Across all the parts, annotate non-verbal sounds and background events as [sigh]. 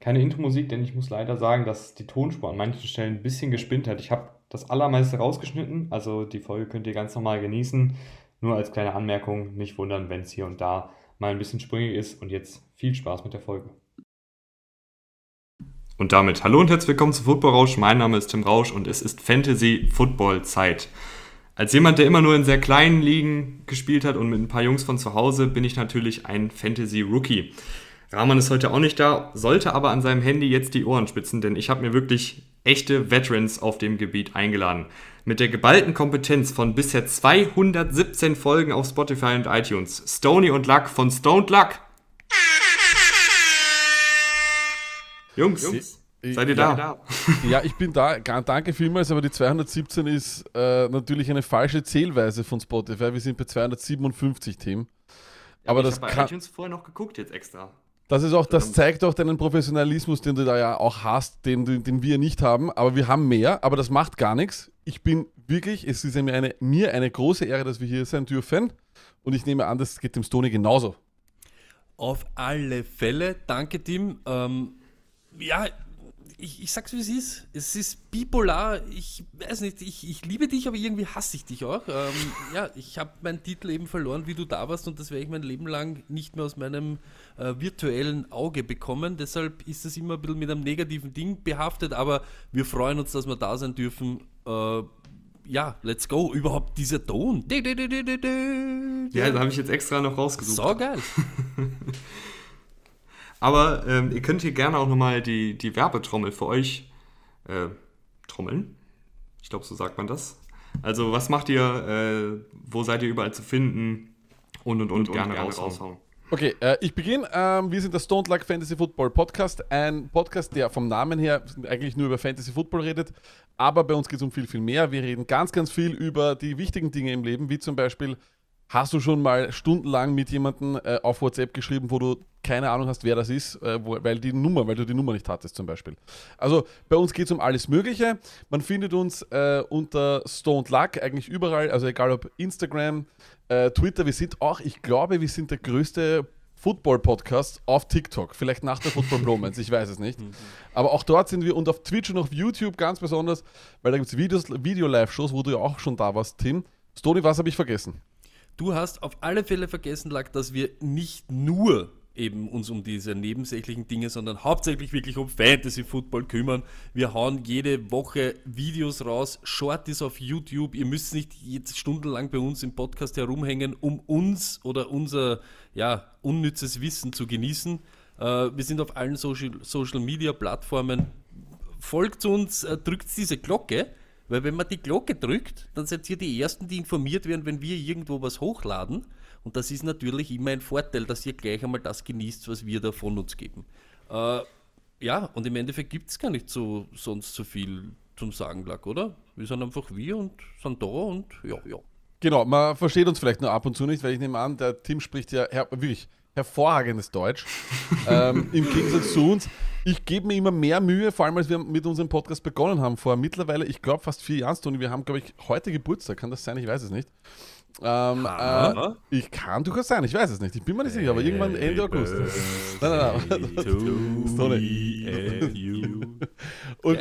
keine Intro-Musik, denn ich muss leider sagen, dass die Tonspur an manchen Stellen ein bisschen gespinnt hat. Ich habe das allermeiste rausgeschnitten, also die Folge könnt ihr ganz normal genießen. Nur als kleine Anmerkung, nicht wundern, wenn es hier und da mal ein bisschen sprüngig ist. Und jetzt viel Spaß mit der Folge. Und damit hallo und herzlich willkommen zu Football Rausch. Mein Name ist Tim Rausch und es ist Fantasy Football Zeit. Als jemand, der immer nur in sehr kleinen Ligen gespielt hat und mit ein paar Jungs von zu Hause, bin ich natürlich ein Fantasy Rookie. Rahman ist heute auch nicht da, sollte aber an seinem Handy jetzt die Ohren spitzen, denn ich habe mir wirklich echte Veterans auf dem Gebiet eingeladen. Mit der geballten Kompetenz von bisher 217 Folgen auf Spotify und iTunes. Stony und Luck von Stoned Luck. Jungs, Jungs seid ihr da? da? Ja, ich bin da. Danke vielmals, aber die 217 ist äh, natürlich eine falsche Zählweise von Spotify. Wir sind bei 257 Themen. Ja, aber, aber das ich habe bei iTunes vorher noch geguckt jetzt extra. Das ist auch, das zeigt auch deinen Professionalismus, den du da ja auch hast, den, den wir nicht haben. Aber wir haben mehr, aber das macht gar nichts. Ich bin wirklich, es ist mir eine, mir eine große Ehre, dass wir hier sein dürfen. Und ich nehme an, das geht dem Stony genauso. Auf alle Fälle. Danke, Tim. Ähm, ja, ich, ich sag's wie es ist. Es ist bipolar. Ich weiß nicht, ich, ich liebe dich, aber irgendwie hasse ich dich auch. Ähm, ja, ich habe meinen Titel eben verloren, wie du da warst, und das werde ich mein Leben lang nicht mehr aus meinem äh, virtuellen Auge bekommen. Deshalb ist es immer ein bisschen mit einem negativen Ding behaftet, aber wir freuen uns, dass wir da sein dürfen. Äh, ja, let's go. Überhaupt dieser Ton. Ja, da habe ich jetzt extra noch rausgesucht. So geil. [laughs] Aber ähm, ihr könnt hier gerne auch nochmal die, die Werbetrommel für euch äh, trommeln. Ich glaube, so sagt man das. Also, was macht ihr? Äh, wo seid ihr überall zu finden? Und und und, und gerne, gerne raushauen. raushauen. Okay, äh, ich beginne. Ähm, wir sind der Stone Luck Fantasy Football Podcast. Ein Podcast, der vom Namen her eigentlich nur über Fantasy Football redet. Aber bei uns geht es um viel, viel mehr. Wir reden ganz, ganz viel über die wichtigen Dinge im Leben, wie zum Beispiel Hast du schon mal stundenlang mit jemandem äh, auf WhatsApp geschrieben, wo du keine Ahnung hast, wer das ist, äh, wo, weil die Nummer, weil du die Nummer nicht hattest zum Beispiel. Also bei uns geht es um alles Mögliche. Man findet uns äh, unter Stoned Luck eigentlich überall, also egal ob Instagram, äh, Twitter. Wir sind auch, ich glaube, wir sind der größte Football-Podcast auf TikTok. Vielleicht nach der Football Bromance, ich weiß es nicht. Mhm. Aber auch dort sind wir und auf Twitch und auf YouTube ganz besonders, weil da gibt es Video-Live-Shows, wo du ja auch schon da warst, Tim. Stony, was habe ich vergessen? Du hast auf alle Fälle vergessen, Lack, dass wir nicht nur eben uns um diese nebensächlichen Dinge, sondern hauptsächlich wirklich um Fantasy Football kümmern. Wir hauen jede Woche Videos raus, Shorties auf YouTube. Ihr müsst nicht jetzt stundenlang bei uns im Podcast herumhängen, um uns oder unser ja, unnützes Wissen zu genießen. Äh, wir sind auf allen Social, Social Media Plattformen. Folgt uns, äh, drückt diese Glocke weil wenn man die Glocke drückt, dann seid ihr die Ersten, die informiert werden, wenn wir irgendwo was hochladen. Und das ist natürlich immer ein Vorteil, dass ihr gleich einmal das genießt, was wir da von uns geben. Äh, ja, und im Endeffekt gibt es gar nicht so sonst so viel zum Sagen, Lack, oder? Wir sind einfach wir und sind da und ja, ja. Genau, man versteht uns vielleicht nur ab und zu nicht, weil ich nehme an, der Tim spricht ja wirklich hervorragendes Deutsch. [laughs] ähm, Im Gegensatz zu uns. Ich gebe mir immer mehr Mühe, vor allem als wir mit unserem Podcast begonnen haben, vor mittlerweile, ich glaube, fast vier Jahren, Toni. Wir haben, glaube ich, heute Geburtstag. Kann das sein? Ich weiß es nicht. Ähm, äh, ich kann durchaus sein, ich weiß es nicht. Ich bin mir nicht sicher, aber irgendwann Ende August. Nein, nein, nein. [laughs] Und,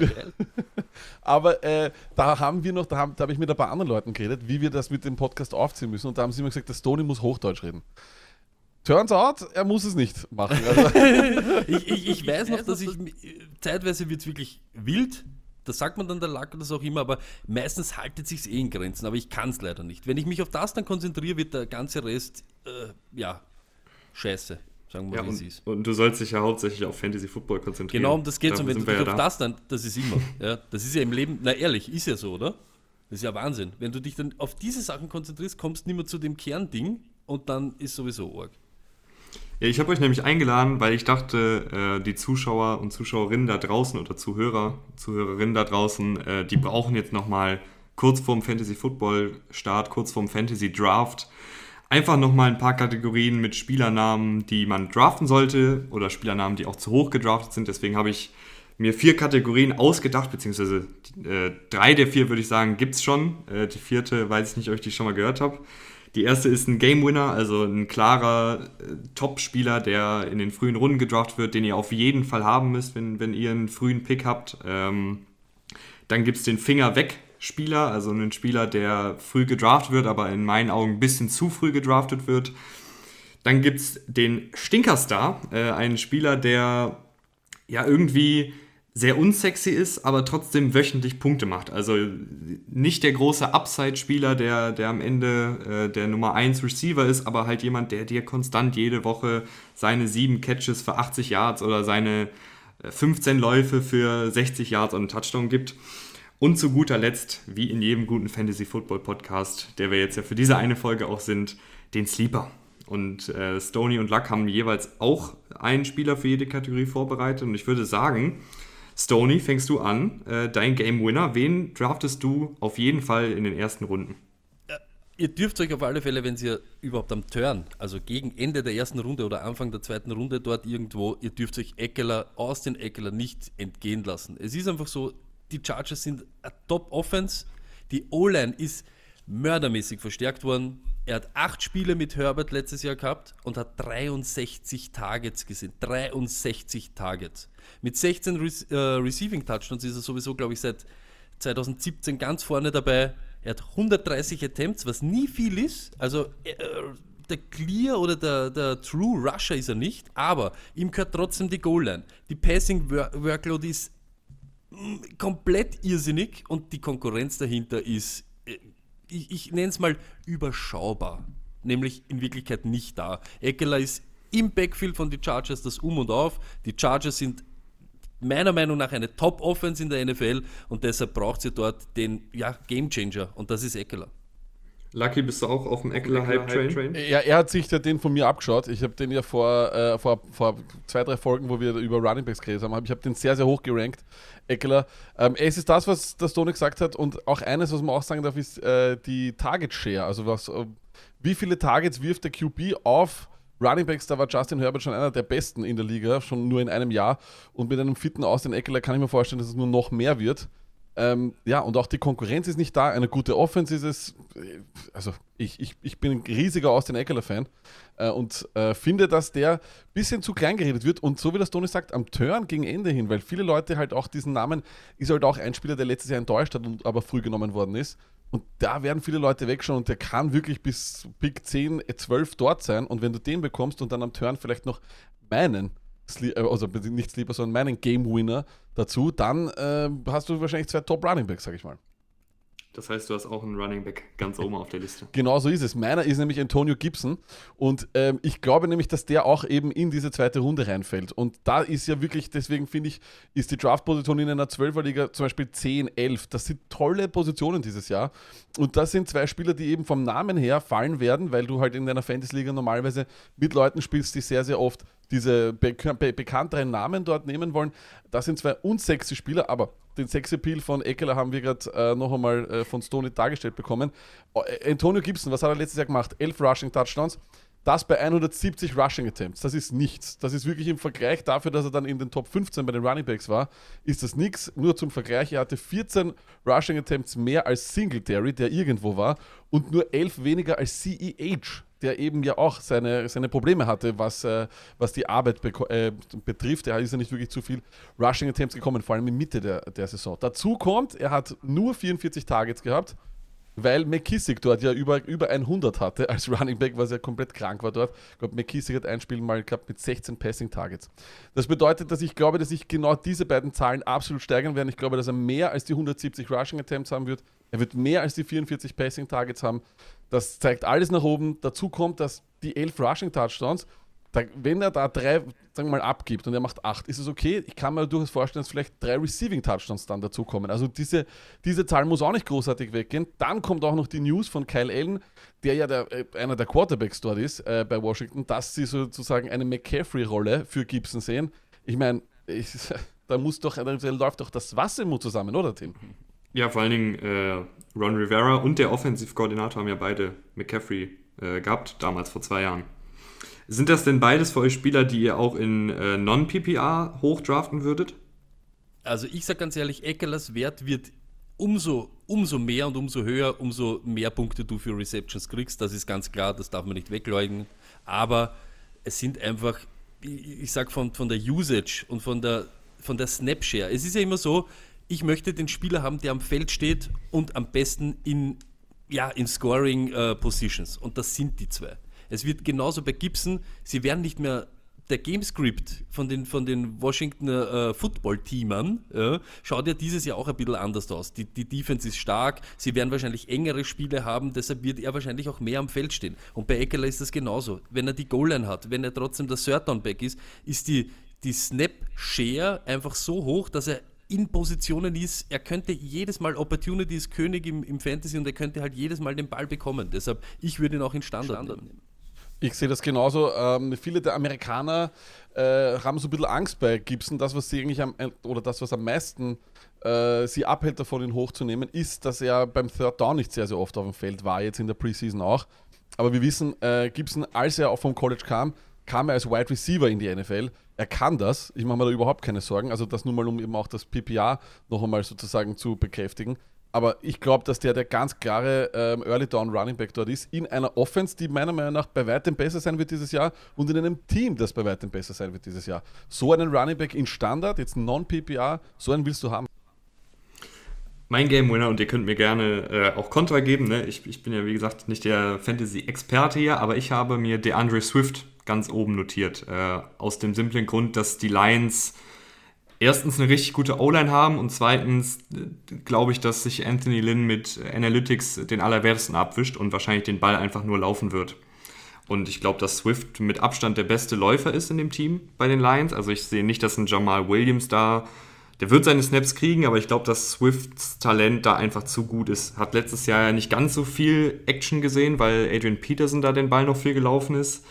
[laughs] aber äh, da haben wir noch, da, haben, da habe ich mit ein paar anderen Leuten geredet, wie wir das mit dem Podcast aufziehen müssen. Und da haben sie immer gesagt, der Stony muss Hochdeutsch reden. Turns out, er muss es nicht machen. Also. [laughs] ich, ich, ich, weiß noch, dass ich zeitweise wird es wirklich wild. Das sagt man dann der Lack oder das auch immer, aber meistens haltet sich eh in Grenzen. Aber ich kann es leider nicht. Wenn ich mich auf das dann konzentriere, wird der ganze Rest, äh, ja, scheiße. Sagen wir, ja, wie und, es ist. Und du sollst dich ja hauptsächlich auf Fantasy Football konzentrieren. Genau, um das geht es. Und wenn du dich ja auf da. das dann, das ist immer. ja, das ist ja im Leben, na ehrlich, ist ja so, oder? Das ist ja Wahnsinn. Wenn du dich dann auf diese Sachen konzentrierst, kommst du nicht mehr zu dem Kernding und dann ist sowieso arg. Ja, ich habe euch nämlich eingeladen, weil ich dachte, äh, die Zuschauer und Zuschauerinnen da draußen oder Zuhörer, Zuhörerinnen da draußen, äh, die brauchen jetzt nochmal kurz vorm Fantasy Football Start, kurz vorm Fantasy Draft, einfach nochmal ein paar Kategorien mit Spielernamen, die man draften sollte oder Spielernamen, die auch zu hoch gedraftet sind. Deswegen habe ich mir vier Kategorien ausgedacht, beziehungsweise äh, drei der vier würde ich sagen, gibt es schon. Äh, die vierte weiß ich nicht, ob ich die schon mal gehört habe. Die erste ist ein Game Winner, also ein klarer äh, Top-Spieler, der in den frühen Runden gedraft wird, den ihr auf jeden Fall haben müsst, wenn, wenn ihr einen frühen Pick habt. Ähm, dann gibt es den Finger weg Spieler, also einen Spieler, der früh gedraftet wird, aber in meinen Augen ein bisschen zu früh gedraftet wird. Dann gibt es den Stinkerstar, äh, einen Spieler, der ja irgendwie sehr unsexy ist, aber trotzdem wöchentlich Punkte macht. Also nicht der große Upside-Spieler, der, der am Ende äh, der Nummer 1 Receiver ist, aber halt jemand, der dir konstant jede Woche seine sieben Catches für 80 Yards oder seine 15 äh, Läufe für 60 Yards und einen Touchdown gibt. Und zu guter Letzt, wie in jedem guten Fantasy-Football-Podcast, der wir jetzt ja für diese eine Folge auch sind, den Sleeper. Und äh, Stoney und Luck haben jeweils auch einen Spieler für jede Kategorie vorbereitet. Und ich würde sagen, Stoney, fängst du an, äh, dein Game Winner. Wen draftest du auf jeden Fall in den ersten Runden? Ihr dürft euch auf alle Fälle, wenn ihr überhaupt am Turn, also gegen Ende der ersten Runde oder Anfang der zweiten Runde dort irgendwo, ihr dürft euch Eckler, aus den Eckler nicht entgehen lassen. Es ist einfach so, die Chargers sind eine Top-Offense. Die O-Line ist mördermäßig verstärkt worden. Er hat acht Spiele mit Herbert letztes Jahr gehabt und hat 63 Targets gesehen. 63 Targets. Mit 16 Re äh, Receiving Touchdowns ist er sowieso, glaube ich, seit 2017 ganz vorne dabei. Er hat 130 Attempts, was nie viel ist. Also äh, der Clear oder der, der True Rusher ist er nicht, aber ihm gehört trotzdem die Goal-Line. Die Passing Workload ist komplett irrsinnig und die Konkurrenz dahinter ist, äh, ich, ich nenne es mal überschaubar. Nämlich in Wirklichkeit nicht da. Eckler ist im Backfield von den Chargers das Um und Auf. Die Chargers sind meiner Meinung nach eine Top-Offense in der NFL und deshalb braucht sie dort den ja, Game Changer und das ist Eckler. Lucky, bist du auch auf dem Eckler Hype Train? Ja, er hat sich den von mir abgeschaut. Ich habe den ja vor, äh, vor, vor zwei, drei Folgen, wo wir über Running Backs geredet haben, ich habe den sehr, sehr hoch gerankt. Eckler. Ähm, es ist das, was das Tony gesagt hat und auch eines, was man auch sagen darf, ist äh, die Target Share. Also was, äh, wie viele Targets wirft der QB auf Running Backs, da war Justin Herbert schon einer der besten in der Liga, schon nur in einem Jahr. Und mit einem fitten Austin Eckler kann ich mir vorstellen, dass es nur noch mehr wird. Ähm, ja, und auch die Konkurrenz ist nicht da. Eine gute Offense ist es. Also, ich, ich, ich bin ein riesiger Austin Eckler-Fan äh, und äh, finde, dass der ein bisschen zu klein geredet wird. Und so wie das Tony sagt, am Turn gegen Ende hin, weil viele Leute halt auch diesen Namen, ist halt auch ein Spieler, der letztes Jahr enttäuscht hat und aber früh genommen worden ist. Und da werden viele Leute wegschauen und der kann wirklich bis Pick 10, 12 dort sein. Und wenn du den bekommst und dann am Turn vielleicht noch meinen äh, also nicht Sleeper, sondern meinen Game Winner dazu, dann äh, hast du wahrscheinlich zwei Top Running Backs, sag ich mal. Das heißt, du hast auch einen Running Back ganz oben auf der Liste. Genau so ist es. Meiner ist nämlich Antonio Gibson und ähm, ich glaube nämlich, dass der auch eben in diese zweite Runde reinfällt. Und da ist ja wirklich, deswegen finde ich, ist die Draftposition in einer 12er-Liga zum Beispiel 10, 11. Das sind tolle Positionen dieses Jahr. Und das sind zwei Spieler, die eben vom Namen her fallen werden, weil du halt in deiner Fantasy-Liga normalerweise mit Leuten spielst, die sehr, sehr oft diese be be bekannteren Namen dort nehmen wollen. Das sind zwei unsexy Spieler, aber den Sexappeal von Eckler haben wir gerade äh, noch einmal äh, von Stoney dargestellt bekommen. Äh, Antonio Gibson, was hat er letztes Jahr gemacht? Elf Rushing Touchdowns. Das bei 170 Rushing Attempts. Das ist nichts. Das ist wirklich im Vergleich dafür, dass er dann in den Top 15 bei den Running Backs war, ist das nichts. Nur zum Vergleich, er hatte 14 Rushing Attempts mehr als Singletary, der irgendwo war, und nur 11 weniger als CEH der eben ja auch seine, seine Probleme hatte, was, äh, was die Arbeit äh, betrifft. Er ist ja nicht wirklich zu viel Rushing Attempts gekommen, vor allem in Mitte der, der Saison. Dazu kommt, er hat nur 44 Targets gehabt, weil McKissick dort ja über, über 100 hatte als [laughs] Running Back, was ja komplett krank war dort. Ich glaube, McKissick hat ein Spiel mal gehabt mit 16 Passing Targets. Das bedeutet, dass ich glaube, dass sich genau diese beiden Zahlen absolut steigern werden. Ich glaube, dass er mehr als die 170 Rushing Attempts haben wird. Er wird mehr als die 44 Passing Targets haben. Das zeigt alles nach oben. Dazu kommt, dass die 11 Rushing Touchdowns, da, wenn er da drei, sagen wir mal, abgibt und er macht acht, ist es okay. Ich kann mir durchaus vorstellen, dass vielleicht drei Receiving Touchdowns dann dazukommen. Also diese, diese Zahl muss auch nicht großartig weggehen. Dann kommt auch noch die News von Kyle Allen, der ja der, äh, einer der Quarterbacks dort ist äh, bei Washington, dass sie sozusagen eine McCaffrey-Rolle für Gibson sehen. Ich meine, [laughs] da muss doch, da läuft doch das Wasser zusammen, oder Tim? Ja, vor allen Dingen äh, Ron Rivera und der Offensivkoordinator haben ja beide McCaffrey äh, gehabt, damals vor zwei Jahren. Sind das denn beides für euch Spieler, die ihr auch in äh, Non-PPA hochdraften würdet? Also ich sage ganz ehrlich, Eckelers Wert wird umso, umso mehr und umso höher, umso mehr Punkte du für Receptions kriegst. Das ist ganz klar, das darf man nicht wegleugnen. Aber es sind einfach, ich, ich sag von, von der Usage und von der, von der Snapshare. Es ist ja immer so, ich möchte den Spieler haben, der am Feld steht und am besten in, ja, in Scoring äh, Positions. Und das sind die zwei. Es wird genauso bei Gibson, sie werden nicht mehr der Gamescript von den, von den Washington äh, Football-Teamern ja, schaut ja dieses Jahr auch ein bisschen anders aus. Die, die Defense ist stark, sie werden wahrscheinlich engere Spiele haben, deshalb wird er wahrscheinlich auch mehr am Feld stehen. Und bei Eckler ist das genauso. Wenn er die Goal-Line hat, wenn er trotzdem der Third-Down-Back ist, ist die, die Snap-Share einfach so hoch, dass er in Positionen ist, er könnte jedes Mal Opportunity ist König im, im Fantasy und er könnte halt jedes Mal den Ball bekommen. Deshalb, ich würde ihn auch in Standard, Standard nehmen. Ich sehe das genauso. Ähm, viele der Amerikaner äh, haben so ein bisschen Angst bei Gibson. Das, was sie eigentlich am, äh, oder das, was am meisten äh, sie abhält davon, ihn hochzunehmen, ist, dass er beim Third Down nicht sehr, sehr oft auf dem Feld war, jetzt in der Preseason auch. Aber wir wissen, äh, Gibson, als er auch vom College kam, kam er als Wide Receiver in die NFL. Er kann das. Ich mache mir da überhaupt keine Sorgen. Also das nur mal, um eben auch das PPA noch einmal sozusagen zu bekräftigen. Aber ich glaube, dass der der ganz klare ähm, Early Down Running Back dort ist, in einer Offense, die meiner Meinung nach bei weitem besser sein wird dieses Jahr und in einem Team, das bei weitem besser sein wird dieses Jahr. So einen Running Back in Standard, jetzt Non-PPA, so einen willst du haben. Mein Game Winner, und ihr könnt mir gerne äh, auch Kontra geben, ne? ich, ich bin ja wie gesagt nicht der Fantasy-Experte hier, aber ich habe mir DeAndre Swift ganz oben notiert. Äh, aus dem simplen Grund, dass die Lions erstens eine richtig gute O-Line haben und zweitens äh, glaube ich, dass sich Anthony Lynn mit Analytics den allerwertesten abwischt und wahrscheinlich den Ball einfach nur laufen wird. Und ich glaube, dass Swift mit Abstand der beste Läufer ist in dem Team bei den Lions. Also ich sehe nicht, dass ein Jamal Williams da, der wird seine Snaps kriegen, aber ich glaube, dass Swifts Talent da einfach zu gut ist. Hat letztes Jahr ja nicht ganz so viel Action gesehen, weil Adrian Peterson da den Ball noch viel gelaufen ist.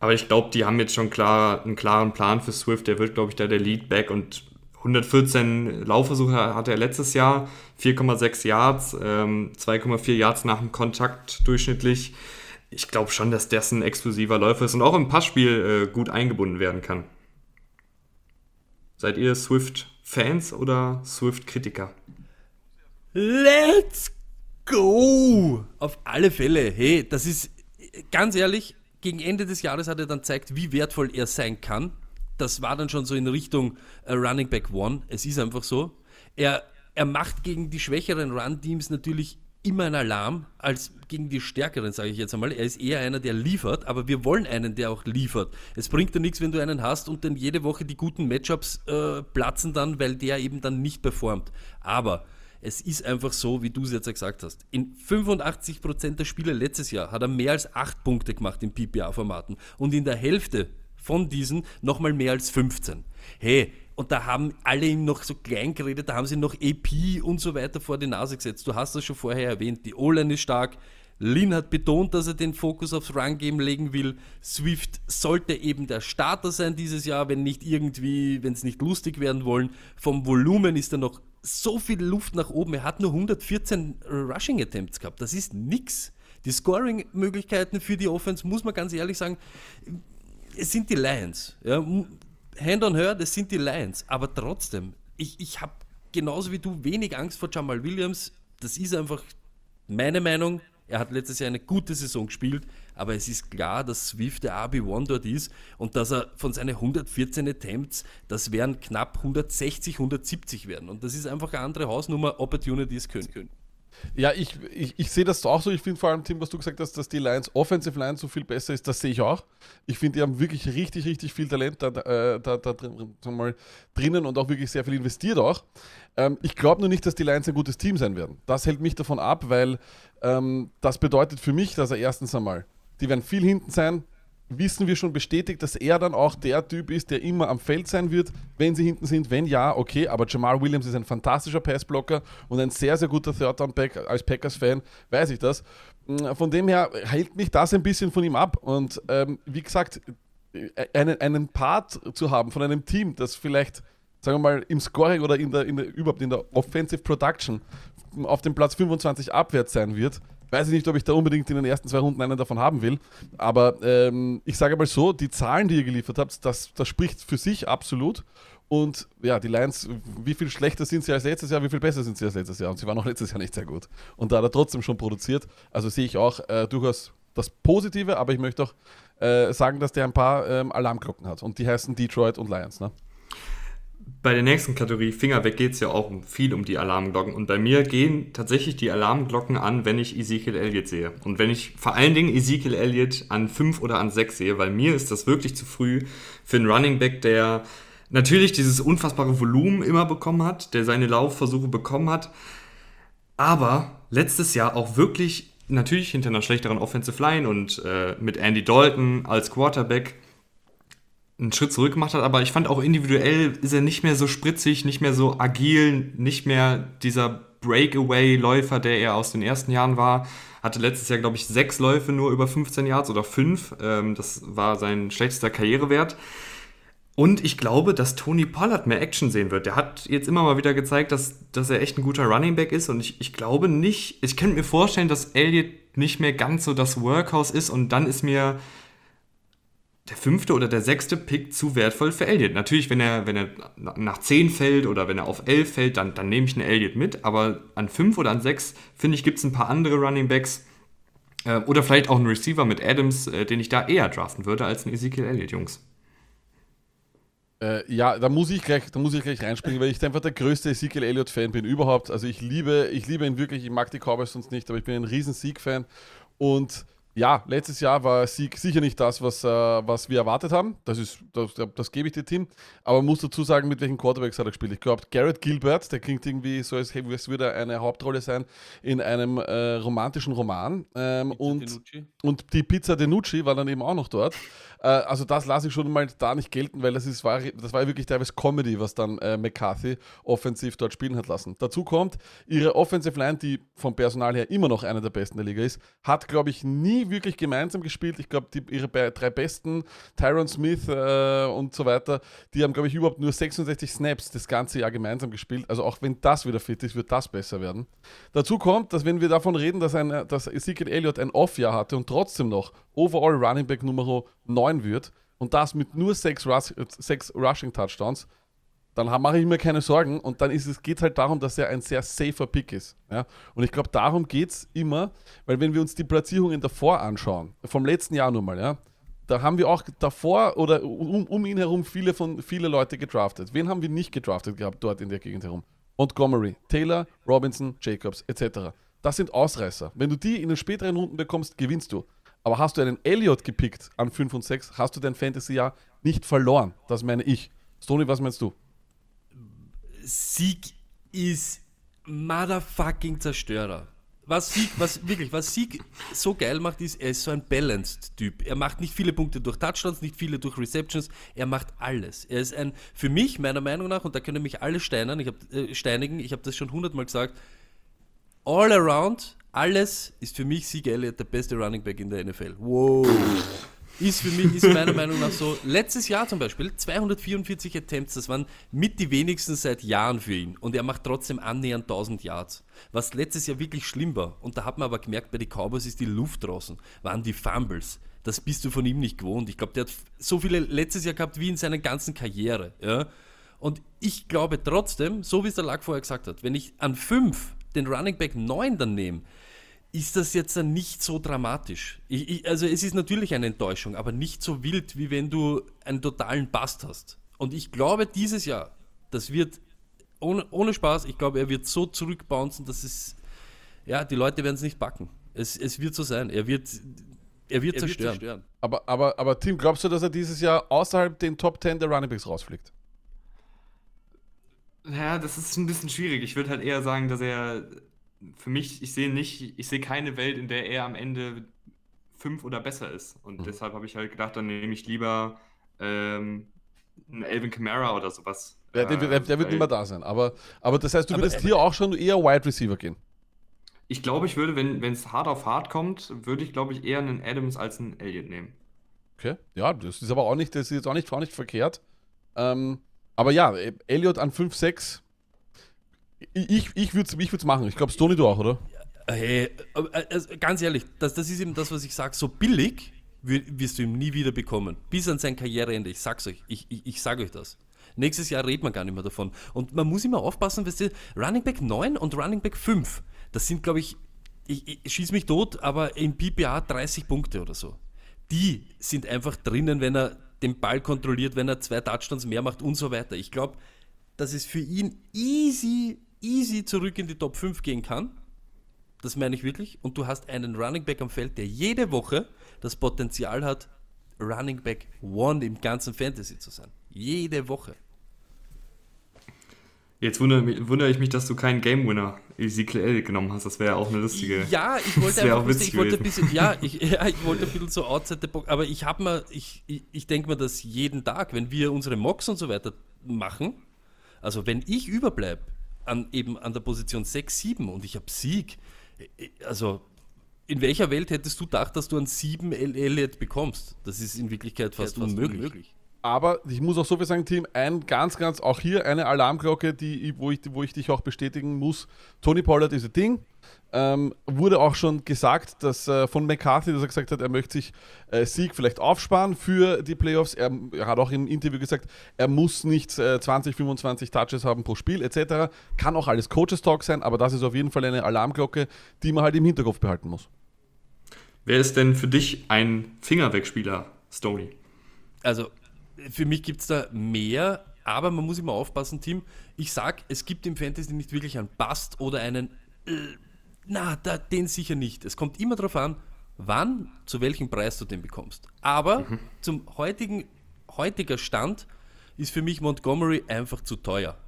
Aber ich glaube, die haben jetzt schon klar, einen klaren Plan für Swift. Der wird, glaube ich, da der Leadback und 114 Laufversuche hatte er letztes Jahr, 4,6 Yards, ähm, 2,4 Yards nach dem Kontakt durchschnittlich. Ich glaube schon, dass das ein explosiver Läufer ist und auch im Passspiel äh, gut eingebunden werden kann. Seid ihr Swift-Fans oder Swift-Kritiker? Let's go! Auf alle Fälle. Hey, das ist ganz ehrlich, gegen Ende des Jahres hat er dann gezeigt, wie wertvoll er sein kann. Das war dann schon so in Richtung äh, Running Back One. Es ist einfach so. Er, er macht gegen die schwächeren Run-Teams natürlich immer einen Alarm als gegen die stärkeren, sage ich jetzt einmal. Er ist eher einer, der liefert, aber wir wollen einen, der auch liefert. Es bringt dir nichts, wenn du einen hast und dann jede Woche die guten Matchups äh, platzen dann, weil der eben dann nicht performt. Aber es ist einfach so, wie du es jetzt gesagt hast. In 85% der Spiele letztes Jahr hat er mehr als 8 Punkte gemacht in PPA-Formaten und in der Hälfte von diesen nochmal mehr als 15. Hey, und da haben alle ihm noch so klein geredet, da haben sie noch EP und so weiter vor die Nase gesetzt. Du hast das schon vorher erwähnt, die O-Line ist stark. Lin hat betont, dass er den Fokus aufs Run-Game legen will. Swift sollte eben der Starter sein dieses Jahr, wenn nicht irgendwie, wenn es nicht lustig werden wollen. Vom Volumen ist er noch so viel Luft nach oben. Er hat nur 114 Rushing Attempts gehabt. Das ist nix. Die Scoring-Möglichkeiten für die Offense, muss man ganz ehrlich sagen, es sind die Lions. Ja, Hand on her, das sind die Lions. Aber trotzdem, ich, ich habe genauso wie du wenig Angst vor Jamal Williams. Das ist einfach meine Meinung. Er hat letztes Jahr eine gute Saison gespielt, aber es ist klar, dass Swift der RB1 dort ist und dass er von seinen 114 Attempts, das werden knapp 160, 170 werden. Und das ist einfach eine andere Hausnummer, Opportunities können. Ja, ich, ich, ich sehe das auch so. Ich finde vor allem, Tim, was du gesagt hast, dass die Lions, Offensive Line so viel besser ist, das sehe ich auch. Ich finde, die haben wirklich richtig, richtig viel Talent da, da, da drin, mal, drinnen und auch wirklich sehr viel investiert auch. Ähm, ich glaube nur nicht, dass die Lions ein gutes Team sein werden. Das hält mich davon ab, weil ähm, das bedeutet für mich, dass er erstens einmal, die werden viel hinten sein, wissen wir schon bestätigt, dass er dann auch der Typ ist, der immer am Feld sein wird, wenn sie hinten sind. Wenn ja, okay, aber Jamal Williams ist ein fantastischer Passblocker und ein sehr, sehr guter Third-Down-Back. Als Packers-Fan weiß ich das. Mm, von dem her hält mich das ein bisschen von ihm ab. Und ähm, wie gesagt, äh, einen, einen Part zu haben von einem Team, das vielleicht, sagen wir mal, im Scoring oder in der, in der, überhaupt in der Offensive Production auf dem Platz 25 abwärts sein wird, weiß ich nicht, ob ich da unbedingt in den ersten zwei Runden einen davon haben will. Aber ähm, ich sage mal so, die Zahlen, die ihr geliefert habt, das, das spricht für sich absolut. Und ja, die Lions, wie viel schlechter sind sie als letztes Jahr, wie viel besser sind sie als letztes Jahr? Und sie waren auch letztes Jahr nicht sehr gut. Und da hat er trotzdem schon produziert. Also sehe ich auch äh, durchaus das Positive, aber ich möchte auch äh, sagen, dass der ein paar ähm, Alarmglocken hat. Und die heißen Detroit und Lions. Ne? Bei der nächsten Kategorie Finger weg geht es ja auch viel um die Alarmglocken. Und bei mir gehen tatsächlich die Alarmglocken an, wenn ich Ezekiel Elliott sehe. Und wenn ich vor allen Dingen Ezekiel Elliott an 5 oder an 6 sehe, weil mir ist das wirklich zu früh für einen Running Back, der natürlich dieses unfassbare Volumen immer bekommen hat, der seine Laufversuche bekommen hat, aber letztes Jahr auch wirklich natürlich hinter einer schlechteren Offensive Line und äh, mit Andy Dalton als Quarterback einen Schritt zurück gemacht hat, aber ich fand auch individuell ist er nicht mehr so spritzig, nicht mehr so agil, nicht mehr dieser Breakaway-Läufer, der er aus den ersten Jahren war. Hatte letztes Jahr, glaube ich, sechs Läufe nur über 15 Yards oder fünf. Ähm, das war sein schlechtester Karrierewert. Und ich glaube, dass Tony Pollard mehr Action sehen wird. Der hat jetzt immer mal wieder gezeigt, dass, dass er echt ein guter Running Back ist. Und ich, ich glaube nicht, ich könnte mir vorstellen, dass Elliott nicht mehr ganz so das Workhouse ist. Und dann ist mir der fünfte oder der sechste Pick zu wertvoll für Elliott. Natürlich, wenn er, wenn er nach 10 fällt oder wenn er auf 11 fällt, dann, dann nehme ich einen Elliott mit. Aber an 5 oder an 6, finde ich, gibt es ein paar andere Running Backs. Äh, oder vielleicht auch einen Receiver mit Adams, äh, den ich da eher draften würde als einen Ezekiel Elliott, Jungs. Äh, ja, da muss ich gleich, da muss ich gleich reinspringen, weil ich einfach der größte Ezekiel Elliott-Fan bin überhaupt. Also ich liebe, ich liebe ihn wirklich, ich mag die Cowboys sonst nicht, aber ich bin ein riesen Sieg-Fan. Und ja, letztes Jahr war Sieg sicher nicht das, was, äh, was wir erwartet haben. Das, ist, das, das gebe ich dir, Tim. Aber man muss dazu sagen, mit welchen Quarterbacks hat er gespielt. Ich glaube, Garrett Gilbert, der klingt irgendwie so, als, als würde er eine Hauptrolle sein in einem äh, romantischen Roman. Ähm, und, und die Pizza Denucci war dann eben auch noch dort. Äh, also das lasse ich schon mal da nicht gelten, weil das, ist, war, das war wirklich teilweise Comedy, was dann äh, McCarthy offensiv dort spielen hat lassen. Dazu kommt, ihre Offensive Line, die vom Personal her immer noch eine der besten der Liga ist, hat, glaube ich, nie wirklich gemeinsam gespielt. Ich glaube, ihre drei besten, Tyron Smith äh, und so weiter, die haben, glaube ich, überhaupt nur 66 Snaps das ganze Jahr gemeinsam gespielt. Also auch wenn das wieder fit ist, wird das besser werden. Dazu kommt, dass wenn wir davon reden, dass, ein, dass Ezekiel Elliott ein Off-Jahr hatte und trotzdem noch Overall Running Back Nummer 9 wird und das mit nur 6 Rush, Rushing Touchdowns, dann mache ich mir keine Sorgen und dann ist es, geht halt darum, dass er ein sehr safer Pick ist. Ja? Und ich glaube, darum geht es immer, weil wenn wir uns die Platzierungen davor anschauen, vom letzten Jahr nur mal, ja, da haben wir auch davor oder um, um, ihn herum viele, von, viele Leute gedraftet. Wen haben wir nicht gedraftet gehabt dort in der Gegend herum? Montgomery, Taylor, Robinson, Jacobs etc. Das sind Ausreißer. Wenn du die in den späteren Runden bekommst, gewinnst du. Aber hast du einen Elliott gepickt an 5 und 6, hast du dein Fantasy-Jahr nicht verloren. Das meine ich. Stony, was meinst du? Sieg ist motherfucking Zerstörer. Was Sieg, was wirklich, was Sieg so geil macht, ist, er ist so ein Balanced-Typ. Er macht nicht viele Punkte durch Touchdowns, nicht viele durch Receptions, er macht alles. Er ist ein, für mich, meiner Meinung nach, und da können mich alle steinern, ich hab, äh, steinigen, ich habe das schon hundertmal gesagt, all around, alles ist für mich Sieg Elliott der beste Running Back in der NFL. Wow. Ist für mich, ist meiner Meinung nach so, letztes Jahr zum Beispiel, 244 Attempts, das waren mit die wenigsten seit Jahren für ihn. Und er macht trotzdem annähernd 1000 Yards. Was letztes Jahr wirklich schlimm war, und da hat man aber gemerkt, bei den Cowboys ist die Luft draußen, waren die Fumbles. Das bist du von ihm nicht gewohnt. Ich glaube, der hat so viele letztes Jahr gehabt wie in seiner ganzen Karriere. Ja? Und ich glaube trotzdem, so wie es der Lack vorher gesagt hat, wenn ich an 5 den Running Back 9 dann nehme, ist das jetzt dann nicht so dramatisch. Ich, ich, also es ist natürlich eine Enttäuschung, aber nicht so wild, wie wenn du einen totalen Bast hast. Und ich glaube, dieses Jahr, das wird, ohne, ohne Spaß, ich glaube, er wird so zurückbouncen, dass es, ja, die Leute werden es nicht backen. Es, es wird so sein. Er wird, er wird, er zerstören. wird zerstören. Aber, aber, aber Tim, glaubst du, dass er dieses Jahr außerhalb den Top 10 der Running Backs rausfliegt? Ja, das ist ein bisschen schwierig. Ich würde halt eher sagen, dass er für mich, ich sehe nicht, ich sehe keine Welt, in der er am Ende fünf oder besser ist. Und mhm. deshalb habe ich halt gedacht, dann nehme ich lieber ähm, einen Elvin Kamara oder sowas. Ja, der, der, der wird nicht mehr da sein. Aber, aber das heißt, du aber, würdest hier auch schon eher Wide Receiver gehen. Ich glaube, ich würde, wenn es hart auf hart kommt, würde ich, glaube ich, eher einen Adams als einen Elliott nehmen. Okay, ja, das ist aber auch nicht, das ist jetzt auch nicht, auch nicht verkehrt. Ähm, aber ja, Elliott an 5, 6 ich, ich würde es ich machen. Ich glaube, Stoney, du auch, oder? Hey, also ganz ehrlich, das, das ist eben das, was ich sage, so billig wirst du ihn nie wieder bekommen. Bis an sein Karriereende. Ich sag's euch, ich, ich, ich sage euch das. Nächstes Jahr redet man gar nicht mehr davon. Und man muss immer aufpassen, weißt du, Running Back 9 und Running Back 5, das sind, glaube ich, ich, ich schieß mich tot, aber in PPA 30 Punkte oder so. Die sind einfach drinnen, wenn er den Ball kontrolliert, wenn er zwei Touchdowns mehr macht und so weiter. Ich glaube, dass es für ihn easy, easy zurück in die Top 5 gehen kann. Das meine ich wirklich. Und du hast einen Running Back am Feld, der jede Woche das Potenzial hat, Running Back One im ganzen Fantasy zu sein. Jede Woche. Jetzt wundere, wundere, ich mich, dass du keinen Game Winner Ezekiel genommen hast. Das wäre ja auch eine lustige. Ja, ich wollte [laughs] einfach, witzig ich wollte ein bisschen, ja, [laughs] ich, [laughs] ja, ich wollte ein bisschen so outside the box, aber ich habe mir, ich, ich, ich denke mir das jeden Tag, wenn wir unsere Mocks und so weiter machen, also wenn ich überbleibe an eben an der Position 6, 7 und ich habe Sieg, also in welcher Welt hättest du gedacht, dass du einen 7 Elliott bekommst? Das ist in Wirklichkeit fast, fast unmöglich. unmöglich. Aber ich muss auch so viel sagen, Team, ein ganz, ganz, auch hier eine Alarmglocke, die, wo, ich, wo ich dich auch bestätigen muss. Tony Pollard ist ein Ding. Ähm, wurde auch schon gesagt, dass äh, von McCarthy, dass er gesagt hat, er möchte sich äh, Sieg vielleicht aufsparen für die Playoffs. Er, er, hat auch im Interview gesagt, er muss nicht äh, 20, 25 Touches haben pro Spiel etc. Kann auch alles Coaches Talk sein, aber das ist auf jeden Fall eine Alarmglocke, die man halt im Hinterkopf behalten muss. Wer ist denn für dich ein Fingerwegspieler, Stony? Also für mich gibt es da mehr, aber man muss immer aufpassen, Tim. Ich sag, es gibt im Fantasy nicht wirklich einen Bast oder einen, äh, na, da, den sicher nicht. Es kommt immer darauf an, wann, zu welchem Preis du den bekommst. Aber mhm. zum heutigen, heutiger Stand ist für mich Montgomery einfach zu teuer.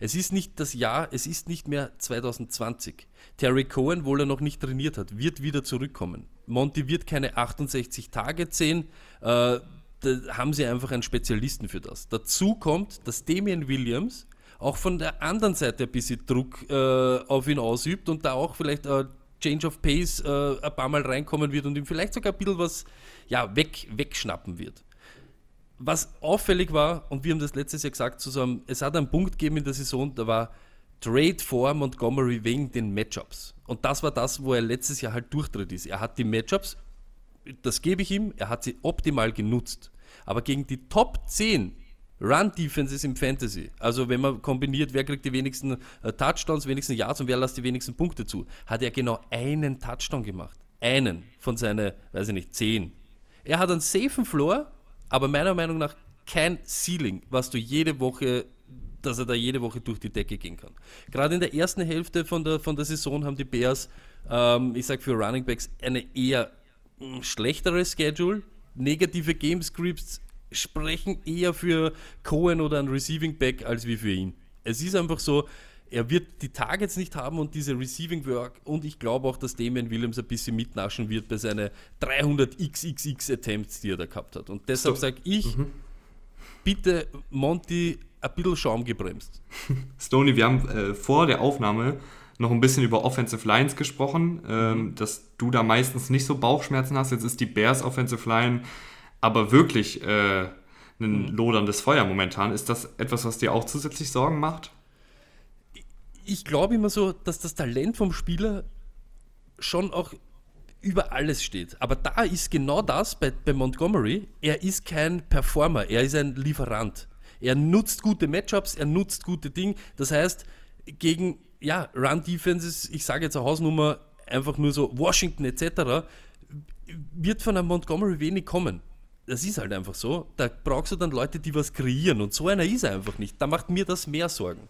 Es ist nicht das Jahr, es ist nicht mehr 2020. Terry Cohen, obwohl er noch nicht trainiert hat, wird wieder zurückkommen. Monty wird keine 68 Tage sehen. Äh, da haben sie einfach einen Spezialisten für das. Dazu kommt, dass Damian Williams auch von der anderen Seite ein bisschen Druck äh, auf ihn ausübt und da auch vielleicht äh, Change of Pace äh, ein paar Mal reinkommen wird und ihm vielleicht sogar ein bisschen was ja, weg, wegschnappen wird. Was auffällig war, und wir haben das letztes Jahr gesagt zusammen, es hat einen Punkt gegeben in der Saison, da war Trade for Montgomery wegen den Matchups. Und das war das, wo er letztes Jahr halt durchtritt ist. Er hat die Matchups das gebe ich ihm, er hat sie optimal genutzt. Aber gegen die Top 10 Run-Defenses im Fantasy, also wenn man kombiniert, wer kriegt die wenigsten äh, Touchdowns, wenigsten Yards und wer lässt die wenigsten Punkte zu, hat er genau einen Touchdown gemacht. Einen von seinen, weiß ich nicht, 10. Er hat einen safen Floor, aber meiner Meinung nach kein Ceiling, was du jede Woche dass er da jede Woche durch die Decke gehen kann. Gerade in der ersten Hälfte von der, von der Saison haben die Bears, ähm, ich sage für Running Backs, eine eher schlechteres Schedule. Negative Game Scripts sprechen eher für Cohen oder ein Receiving Back als wie für ihn. Es ist einfach so, er wird die Targets nicht haben und diese Receiving Work und ich glaube auch, dass Damian Williams ein bisschen mitnaschen wird bei seinen 300 XXX Attempts, die er da gehabt hat. Und deshalb sage ich, mhm. bitte Monty ein bisschen Schaum gebremst. [laughs] Stoney, wir haben äh, vor der Aufnahme noch ein bisschen über Offensive Lines gesprochen, ähm, mhm. dass du da meistens nicht so Bauchschmerzen hast. Jetzt ist die Bears Offensive Line aber wirklich äh, ein mhm. loderndes Feuer momentan. Ist das etwas, was dir auch zusätzlich Sorgen macht? Ich glaube immer so, dass das Talent vom Spieler schon auch über alles steht. Aber da ist genau das bei, bei Montgomery. Er ist kein Performer, er ist ein Lieferant. Er nutzt gute Matchups, er nutzt gute Dinge. Das heißt, gegen ja, Run-Defenses, ich sage jetzt eine Hausnummer, einfach nur so Washington etc., wird von einem Montgomery wenig kommen. Das ist halt einfach so. Da brauchst du dann Leute, die was kreieren und so einer ist er einfach nicht. Da macht mir das mehr Sorgen.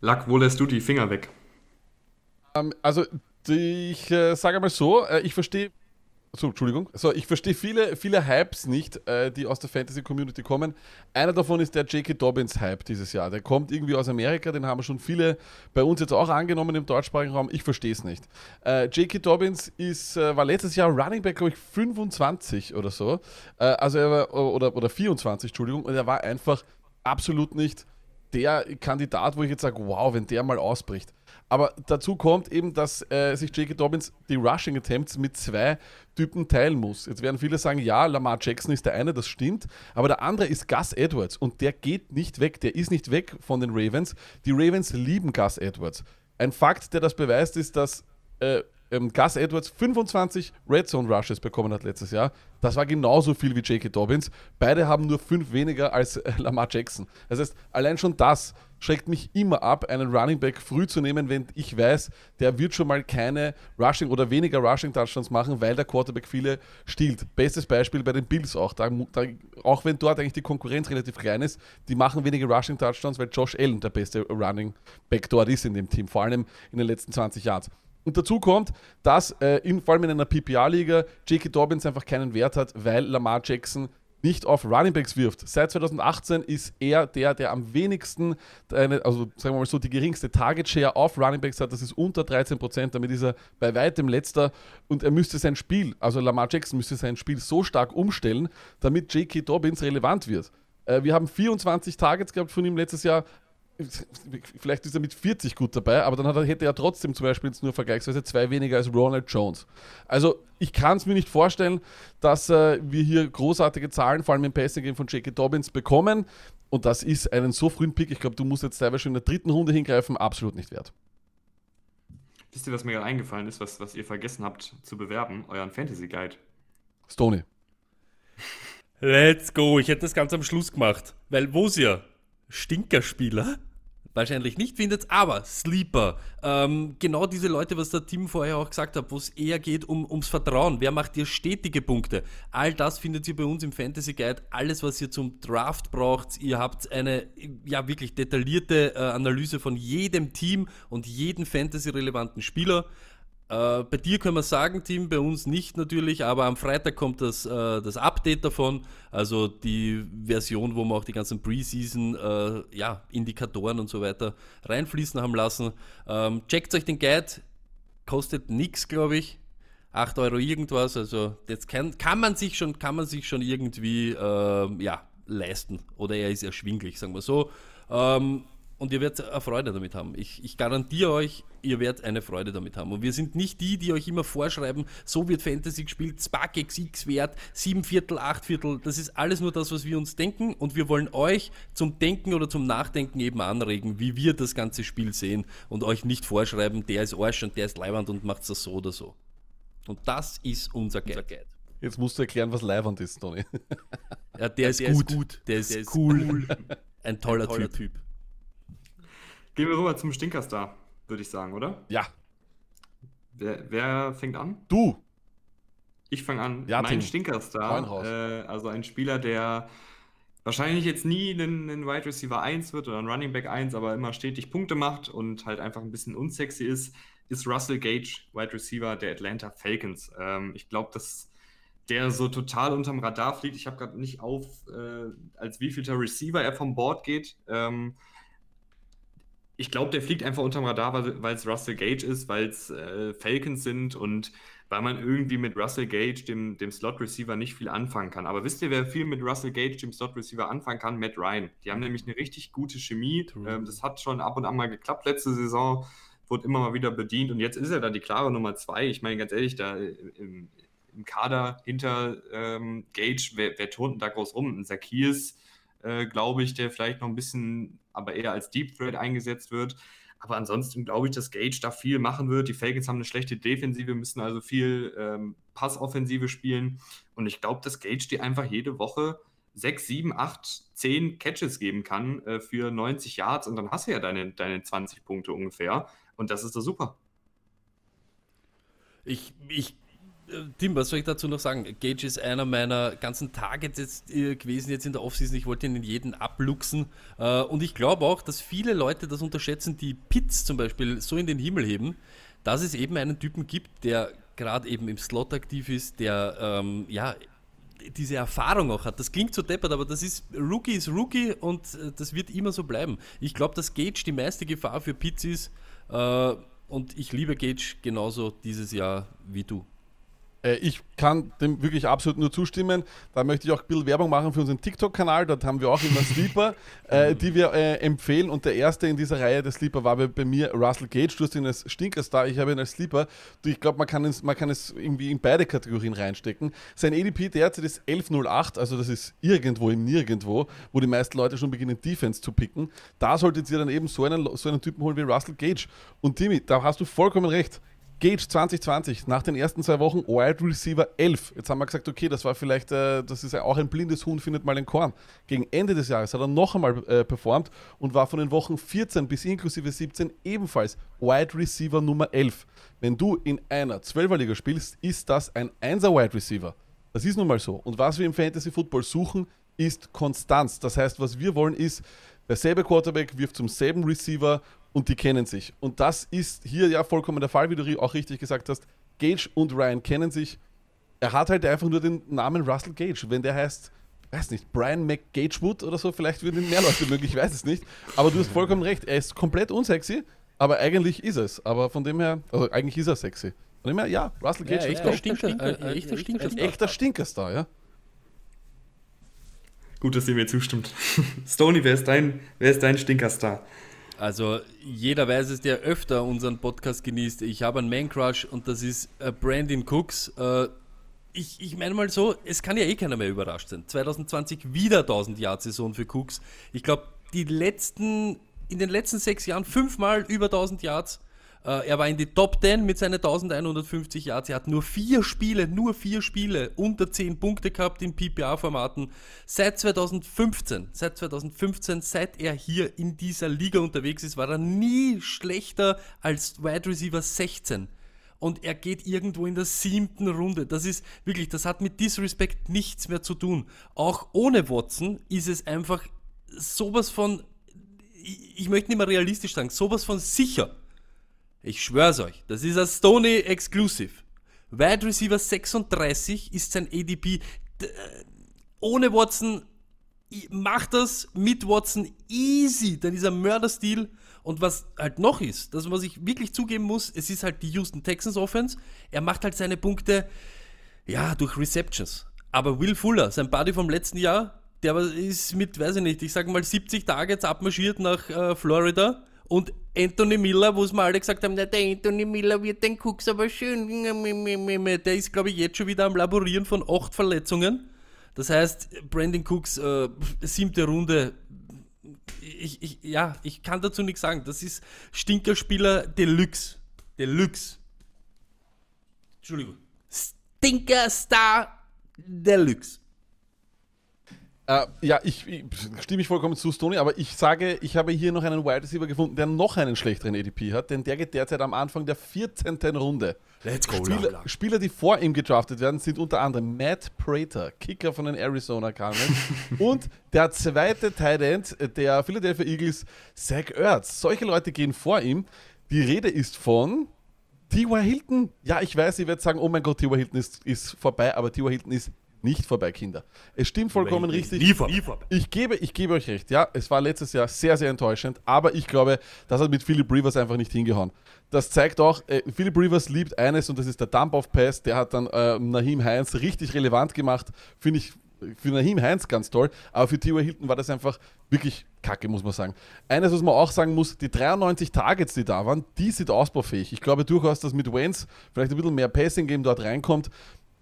Lack, wo lässt du die Finger weg? Ähm, also, ich äh, sage mal so, äh, ich verstehe so, Entschuldigung. So, ich verstehe viele, viele Hypes nicht, äh, die aus der Fantasy-Community kommen. Einer davon ist der J.K. Dobbins-Hype dieses Jahr. Der kommt irgendwie aus Amerika, den haben schon viele bei uns jetzt auch angenommen im deutschsprachigen Raum. Ich verstehe es nicht. Äh, J.K. Dobbins ist, äh, war letztes Jahr Running Back, glaube ich, 25 oder so. Äh, also er war, oder, oder 24, Entschuldigung. Und er war einfach absolut nicht der Kandidat, wo ich jetzt sage, wow, wenn der mal ausbricht. Aber dazu kommt eben, dass äh, sich J.K. Dobbins die Rushing Attempts mit zwei Typen teilen muss. Jetzt werden viele sagen, ja, Lamar Jackson ist der eine, das stimmt, aber der andere ist Gus Edwards und der geht nicht weg, der ist nicht weg von den Ravens. Die Ravens lieben Gus Edwards. Ein Fakt, der das beweist, ist, dass äh, ähm, Gus Edwards 25 Red Zone Rushes bekommen hat letztes Jahr. Das war genauso viel wie J.K. Dobbins. Beide haben nur fünf weniger als äh, Lamar Jackson. Das heißt, allein schon das schreckt mich immer ab, einen Running Back früh zu nehmen, wenn ich weiß, der wird schon mal keine Rushing oder weniger Rushing Touchdowns machen, weil der Quarterback viele stiehlt. Bestes Beispiel bei den Bills auch. Da, da, auch wenn dort eigentlich die Konkurrenz relativ klein ist, die machen weniger Rushing Touchdowns, weil Josh Allen der beste Running Back dort ist in dem Team, vor allem in den letzten 20 Jahren. Und dazu kommt, dass äh, in, vor allem in einer PPR-Liga J.K. Dobbins einfach keinen Wert hat, weil Lamar Jackson nicht auf Runningbacks wirft. Seit 2018 ist er der, der am wenigsten, eine, also sagen wir mal so, die geringste Target Share auf Runningbacks hat. Das ist unter 13%. Damit ist er bei weitem letzter. Und er müsste sein Spiel, also Lamar Jackson müsste sein Spiel so stark umstellen, damit J.K. Dobbins relevant wird. Äh, wir haben 24 Targets gehabt von ihm letztes Jahr vielleicht ist er mit 40 gut dabei, aber dann er, hätte er trotzdem zum Beispiel jetzt nur vergleichsweise zwei weniger als Ronald Jones. Also ich kann es mir nicht vorstellen, dass äh, wir hier großartige Zahlen, vor allem im Passing Game von J.K. Dobbins, bekommen. Und das ist einen so frühen Pick, ich glaube, du musst jetzt teilweise schon in der dritten Runde hingreifen, absolut nicht wert. Wisst ihr, was mir gerade eingefallen ist, was, was ihr vergessen habt zu bewerben? Euren Fantasy Guide. Stoney. Let's go. Ich hätte das ganz am Schluss gemacht. Weil wo ist ihr? Stinkerspieler? Wahrscheinlich nicht findet, aber Sleeper. Ähm, genau diese Leute, was der Tim vorher auch gesagt hat, wo es eher geht um, ums Vertrauen. Wer macht dir stetige Punkte? All das findet ihr bei uns im Fantasy Guide. Alles, was ihr zum Draft braucht. Ihr habt eine ja wirklich detaillierte äh, Analyse von jedem Team und jeden Fantasy-relevanten Spieler. Äh, bei dir können wir sagen, Team, bei uns nicht natürlich, aber am Freitag kommt das, äh, das Update davon, also die Version, wo wir auch die ganzen Preseason äh, ja, und so weiter reinfließen haben lassen. Ähm, checkt euch den Guide, kostet nichts, glaube ich. 8 Euro irgendwas, also jetzt kann, kann, man sich schon, kann man sich schon irgendwie äh, ja, leisten. Oder er ist erschwinglich, sagen wir so. Ähm, und ihr werdet eine Freude damit haben. Ich, ich, garantiere euch, ihr werdet eine Freude damit haben. Und wir sind nicht die, die euch immer vorschreiben, so wird Fantasy gespielt, Spark X Wert, 7 Viertel, 8 Viertel. Das ist alles nur das, was wir uns denken. Und wir wollen euch zum Denken oder zum Nachdenken eben anregen, wie wir das ganze Spiel sehen. Und euch nicht vorschreiben, der ist Arsch und der ist Leiwand und macht das so oder so. Und das ist unser Guide. Jetzt musst du erklären, was Leiwand ist, Tony. Ja, der, ja, ist, der gut. ist gut. Der ist, der ist cool. cool. Ein toller, Ein toller typ. typ. Gehen wir rüber zum Stinkerstar, würde ich sagen, oder? Ja. Wer, wer fängt an? Du. Ich fange an. Ja, mein. Stinkerstar, äh, also ein Spieler, der wahrscheinlich jetzt nie ein, ein Wide Receiver 1 wird oder ein Running Back 1, aber immer stetig Punkte macht und halt einfach ein bisschen unsexy ist, ist Russell Gage, Wide Receiver der Atlanta Falcons. Ähm, ich glaube, dass der so total unterm Radar fliegt. Ich habe gerade nicht auf, äh, als wievielter Receiver er vom Board geht. Ähm, ich glaube, der fliegt einfach unterm Radar, weil es Russell Gage ist, weil es äh, Falcons sind und weil man irgendwie mit Russell Gage, dem, dem Slot-Receiver, nicht viel anfangen kann. Aber wisst ihr, wer viel mit Russell Gage, dem Slot-Receiver, anfangen kann? Matt Ryan. Die haben nämlich eine richtig gute Chemie. Ähm, das hat schon ab und an mal geklappt letzte Saison, wurde immer mal wieder bedient und jetzt ist er da die klare Nummer zwei. Ich meine, ganz ehrlich, da im, im Kader hinter ähm, Gage, wer, wer turnt denn da groß rum? Ein Zacchaeus, äh, glaube ich, der vielleicht noch ein bisschen aber eher als Deep Threat eingesetzt wird. Aber ansonsten glaube ich, dass Gage da viel machen wird. Die Falcons haben eine schlechte Defensive, müssen also viel ähm, Passoffensive spielen. Und ich glaube, dass Gage dir einfach jede Woche 6, 7, 8, 10 Catches geben kann äh, für 90 Yards und dann hast du ja deine, deine 20 Punkte ungefähr. Und das ist doch super. Ich, ich Tim, was soll ich dazu noch sagen? Gage ist einer meiner ganzen Targets jetzt äh, gewesen jetzt in der Offseason. Ich wollte ihn in jeden abluchsen. Äh, und ich glaube auch, dass viele Leute das unterschätzen, die Pits zum Beispiel so in den Himmel heben, dass es eben einen Typen gibt, der gerade eben im Slot aktiv ist, der ähm, ja diese Erfahrung auch hat. Das klingt so deppert, aber das ist Rookie ist Rookie und das wird immer so bleiben. Ich glaube, dass Gage die meiste Gefahr für Pits ist. und ich liebe Gage genauso dieses Jahr wie du. Äh, ich kann dem wirklich absolut nur zustimmen. Da möchte ich auch ein bisschen Werbung machen für unseren TikTok-Kanal. Dort haben wir auch immer Sleeper, äh, [laughs] die wir äh, empfehlen. Und der erste in dieser Reihe der Sleeper war bei, bei mir Russell Gage. Du hast ihn als Stinkerstar, ich habe ihn als Sleeper. Ich glaube, man, kann es, man kann es irgendwie in beide Kategorien reinstecken. Sein ADP derzeit ist 11.08, also das ist irgendwo im Nirgendwo, wo die meisten Leute schon beginnen, Defense zu picken. Da solltet ihr dann eben so einen, so einen Typen holen wie Russell Gage. Und Timmy, da hast du vollkommen recht. Gage 2020, nach den ersten zwei Wochen Wide Receiver 11. Jetzt haben wir gesagt, okay, das war vielleicht, äh, das ist ja auch ein blindes Huhn, findet mal den Korn. Gegen Ende des Jahres hat er noch einmal äh, performt und war von den Wochen 14 bis inklusive 17 ebenfalls Wide Receiver Nummer 11. Wenn du in einer 12er-Liga spielst, ist das ein 1er Wide Receiver. Das ist nun mal so. Und was wir im Fantasy Football suchen, ist Konstanz. Das heißt, was wir wollen ist, derselbe Quarterback wirft zum selben Receiver und die kennen sich. Und das ist hier ja vollkommen der Fall, wie du auch richtig gesagt hast. Gage und Ryan kennen sich. Er hat halt einfach nur den Namen Russell Gage. Wenn der heißt, weiß nicht, Brian McGagewood oder so, vielleicht würden ihn mehr Leute mögen, ich weiß es nicht. Aber du hast vollkommen recht, er ist komplett unsexy, aber eigentlich ist es. Aber von dem her, also eigentlich ist er sexy. Von dem her, ja, Russell Gage Ja, ist echter top. Stinker, äh, echter Stinker. Ein echter Stinkerstar, ja. Gut, dass ihr mir zustimmt. [laughs] Stony, wer ist dein, wer ist dein Stinkerstar? Also jeder weiß es, der öfter unseren Podcast genießt. Ich habe einen Man-Crush und das ist äh, Brandon Cooks. Äh, ich, ich meine mal so, es kann ja eh keiner mehr überrascht sein. 2020 wieder 1000 Yard Saison für Cooks. Ich glaube, die letzten, in den letzten sechs Jahren fünfmal über 1000 Yards. Äh, er war in die Top 10 mit seinen 1150 Yards. Er hat nur vier Spiele, nur vier Spiele unter 10 Punkte gehabt in PPA-Formaten. Seit 2015, seit 2015, seit er hier in dieser Liga unterwegs ist, war er nie schlechter als Wide Receiver 16 und er geht irgendwo in der siebten Runde. Das ist wirklich, das hat mit Disrespect nichts mehr zu tun. Auch ohne Watson ist es einfach sowas von, ich, möchte nicht mehr realistisch sagen, sowas von sicher. Ich schwör's euch, das ist ein Stoney Exclusive. Wide Receiver 36 ist sein ADP. Äh, Ohne Watson macht das mit Watson easy. Dann ist er Mörderstil. Und was halt noch ist, das was ich wirklich zugeben muss, es ist halt die Houston Texans Offense. Er macht halt seine Punkte, ja, durch Receptions. Aber Will Fuller, sein Buddy vom letzten Jahr, der ist mit, weiß ich nicht, ich sag mal 70 Targets abmarschiert nach äh, Florida. Und Anthony Miller, wo es mal alle gesagt haben, der Anthony Miller wird den Cooks aber schön. Der ist, glaube ich, jetzt schon wieder am Laborieren von acht Verletzungen. Das heißt, Brandon Cooks, äh, siebte Runde, ich, ich, ja, ich kann dazu nichts sagen. Das ist Stinkerspieler Deluxe. Deluxe. Entschuldigung. Stinkerstar Deluxe. Äh, ja, ich, ich stimme ich vollkommen zu, Stoney, aber ich sage, ich habe hier noch einen Wide Receiver gefunden, der noch einen schlechteren ADP hat, denn der geht derzeit am Anfang der 14. Runde. Let's go, Spieler, Spieler, die vor ihm gedraftet werden, sind unter anderem Matt Prater, Kicker von den Arizona Cardinals [laughs] und der zweite Tight End der Philadelphia Eagles, Zach Ertz. Solche Leute gehen vor ihm. Die Rede ist von T.Y. Hilton. Ja, ich weiß, ihr werdet sagen, oh mein Gott, T.Y. Hilton ist, ist vorbei, aber T.Y. Hilton ist nicht vorbei, Kinder. Es stimmt vollkommen richtig. Nie vorbei. Ich gebe, ich gebe euch recht, ja, es war letztes Jahr sehr, sehr enttäuschend, aber ich glaube, das hat mit Philip Rivers einfach nicht hingehauen. Das zeigt auch, äh, Philip Rivers liebt eines und das ist der Dump-Off-Pass, der hat dann äh, Naheem Heinz richtig relevant gemacht, finde ich für Naheem Heinz ganz toll, aber für T.Y. Hilton war das einfach wirklich kacke, muss man sagen. Eines, was man auch sagen muss, die 93 Targets, die da waren, die sind ausbaufähig. Ich glaube durchaus, dass mit Wentz vielleicht ein bisschen mehr Passing-Game dort reinkommt,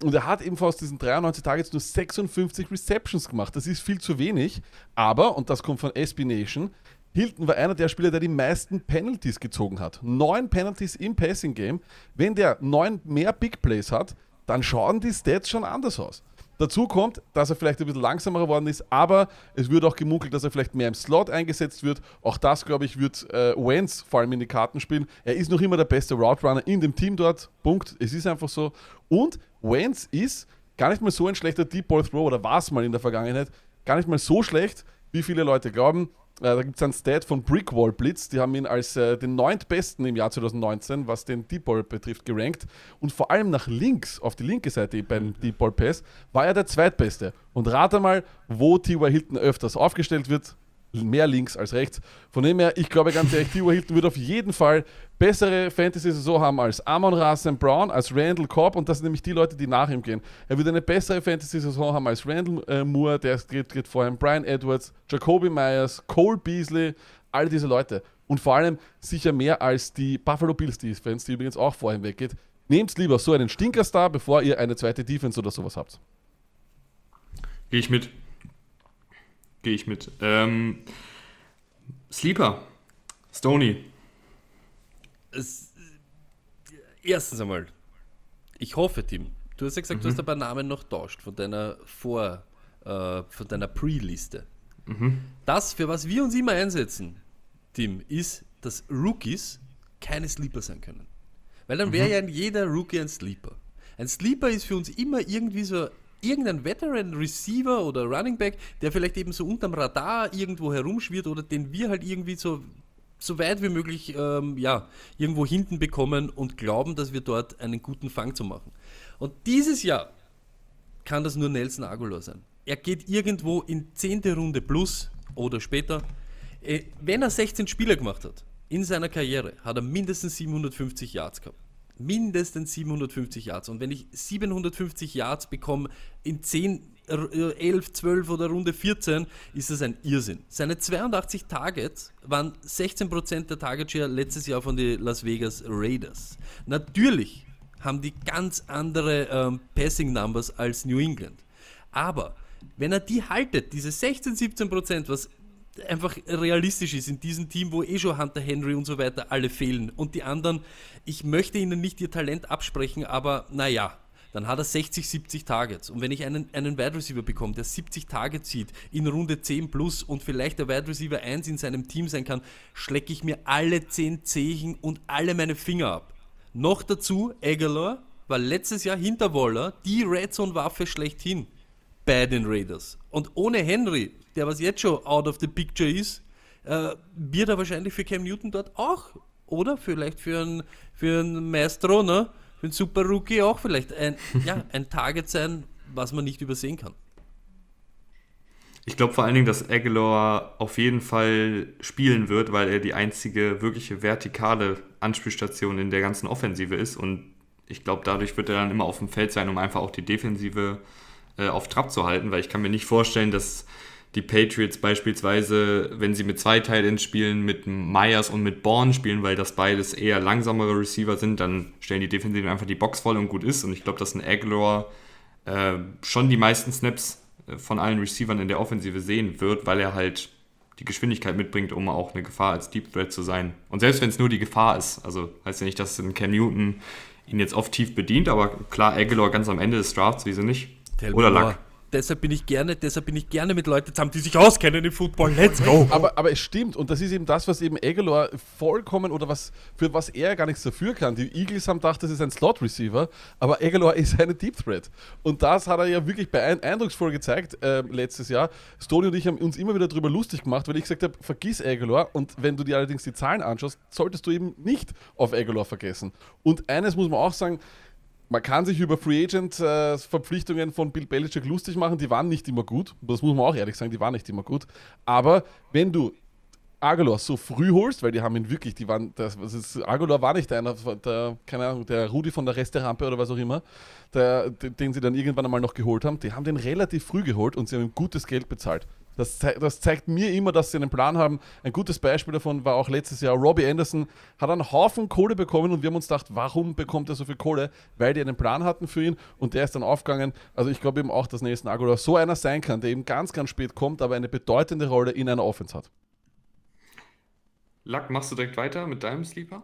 und er hat ebenfalls diesen 93 Targets nur 56 Receptions gemacht. Das ist viel zu wenig. Aber, und das kommt von SB Nation, Hilton war einer der Spieler, der die meisten Penalties gezogen hat. Neun Penalties im Passing Game. Wenn der neun mehr Big Plays hat, dann schauen die Stats schon anders aus. Dazu kommt, dass er vielleicht ein bisschen langsamer geworden ist, aber es wird auch gemunkelt, dass er vielleicht mehr im Slot eingesetzt wird. Auch das, glaube ich, wird äh, Wentz vor allem in die Karten spielen. Er ist noch immer der beste Route Runner in dem Team dort. Punkt. Es ist einfach so. Und Wentz ist gar nicht mal so ein schlechter Deep Ball Throw oder war es mal in der Vergangenheit. Gar nicht mal so schlecht, wie viele Leute glauben. Äh, da gibt es einen Stat von Brickwall Blitz, die haben ihn als äh, den neuntbesten im Jahr 2019, was den Deep Ball betrifft, gerankt. Und vor allem nach links, auf die linke Seite beim Deep Ball Pass, war er der zweitbeste. Und rate mal, wo T.Y. Hilton öfters aufgestellt wird. Mehr links als rechts. Von dem her, ich glaube ganz ehrlich, T.Y. Hilton wird auf jeden Fall bessere Fantasy-Saison haben als Amon Rasen Brown, als Randall Cobb und das sind nämlich die Leute, die nach ihm gehen. Er wird eine bessere Fantasy-Saison haben als Randall äh, Moore, der geht, geht vor allem Brian Edwards, Jacoby Myers, Cole Beasley, all diese Leute. Und vor allem sicher mehr als die Buffalo Bills Defense, die übrigens auch vorhin weggeht. Nehmt lieber so einen Stinkerstar, bevor ihr eine zweite Defense oder sowas habt. Gehe ich mit. Gehe ich mit. Ähm, Sleeper. Stony. Es, erstens einmal, ich hoffe, Tim, du hast ja gesagt, mhm. du hast ein paar Namen noch tauscht von deiner Vor, äh, von deiner Pre-Liste. Mhm. Das, für was wir uns immer einsetzen, Tim, ist, dass Rookies keine Sleeper sein können. Weil dann wäre mhm. ja jeder Rookie ein Sleeper. Ein Sleeper ist für uns immer irgendwie so irgendein Veteran Receiver oder Running Back, der vielleicht eben so unterm Radar irgendwo herumschwirrt oder den wir halt irgendwie so so weit wie möglich ähm, ja, irgendwo hinten bekommen und glauben, dass wir dort einen guten Fang zu machen. Und dieses Jahr kann das nur Nelson Aguilar sein. Er geht irgendwo in 10. Runde plus oder später. Äh, wenn er 16 Spieler gemacht hat in seiner Karriere, hat er mindestens 750 Yards gehabt mindestens 750 Yards. Und wenn ich 750 Yards bekomme in 10, 11, 12 oder Runde 14, ist das ein Irrsinn. Seine 82 Targets waren 16% der Target Share letztes Jahr von den Las Vegas Raiders. Natürlich haben die ganz andere ähm, Passing Numbers als New England. Aber wenn er die haltet, diese 16, 17% was einfach realistisch ist in diesem Team, wo eh schon Hunter Henry und so weiter alle fehlen. Und die anderen, ich möchte ihnen nicht ihr Talent absprechen, aber naja, dann hat er 60, 70 Targets. Und wenn ich einen, einen Wide Receiver bekomme, der 70 Targets zieht, in Runde 10 plus und vielleicht der Wide Receiver 1 in seinem Team sein kann, schlecke ich mir alle 10 Zehen und alle meine Finger ab. Noch dazu, Aguilar war letztes Jahr hinter Waller die Red Zone Waffe schlechthin bei den Raiders. Und ohne Henry der was jetzt schon out of the picture ist, äh, wird er wahrscheinlich für Cam Newton dort auch, oder? Vielleicht für einen, für einen Maestro, ne? Für einen Super Rookie auch vielleicht ein, [laughs] ja, ein Target sein, was man nicht übersehen kann. Ich glaube vor allen Dingen, dass Aguilar auf jeden Fall spielen wird, weil er die einzige wirkliche vertikale Anspielstation in der ganzen Offensive ist. Und ich glaube, dadurch wird er dann immer auf dem Feld sein, um einfach auch die Defensive äh, auf Trab zu halten, weil ich kann mir nicht vorstellen, dass die Patriots beispielsweise, wenn sie mit zwei Titans spielen, mit Myers und mit Bourne spielen, weil das beides eher langsamere Receiver sind, dann stellen die Defensiven einfach die Box voll und gut ist. Und ich glaube, dass ein Aguilar äh, schon die meisten Snaps äh, von allen Receivern in der Offensive sehen wird, weil er halt die Geschwindigkeit mitbringt, um auch eine Gefahr als Deep Threat zu sein. Und selbst wenn es nur die Gefahr ist, also heißt ja nicht, dass ein Cam Newton ihn jetzt oft tief bedient, aber klar, Aguilar ganz am Ende des Drafts, wieso nicht? Tell Oder Luck deshalb bin ich gerne, deshalb bin ich gerne mit Leuten zusammen, die sich auskennen im Football. Let's go! Aber, aber es stimmt und das ist eben das, was eben Aguilar vollkommen oder was für was er gar nichts dafür kann. Die Eagles haben gedacht, das ist ein Slot-Receiver, aber Aguilar ist eine Deep Threat. Und das hat er ja wirklich eindrucksvoll gezeigt äh, letztes Jahr. Stoney und ich haben uns immer wieder darüber lustig gemacht, weil ich gesagt habe, vergiss Aguilar und wenn du dir allerdings die Zahlen anschaust, solltest du eben nicht auf Aguilar vergessen. Und eines muss man auch sagen, man kann sich über Free Agent äh, von Bill Belichick lustig machen, die waren nicht immer gut. Das muss man auch ehrlich sagen, die waren nicht immer gut. Aber wenn du Aguilar so früh holst, weil die haben ihn wirklich, die waren, das, das ist, Aguilar war nicht einer, der, keine Ahnung, der Rudi von der Resterampe oder was auch immer, der, den sie dann irgendwann einmal noch geholt haben, die haben den relativ früh geholt und sie haben ihm gutes Geld bezahlt. Das, das, zeigt mir immer, dass sie einen Plan haben. Ein gutes Beispiel davon war auch letztes Jahr. Robbie Anderson hat einen Haufen Kohle bekommen und wir haben uns gedacht, warum bekommt er so viel Kohle? Weil die einen Plan hatten für ihn und der ist dann aufgegangen. Also ich glaube eben auch, dass Nelson Aguilar so einer sein kann, der eben ganz, ganz spät kommt, aber eine bedeutende Rolle in einer Offense hat. Lack, machst du direkt weiter mit deinem Sleeper?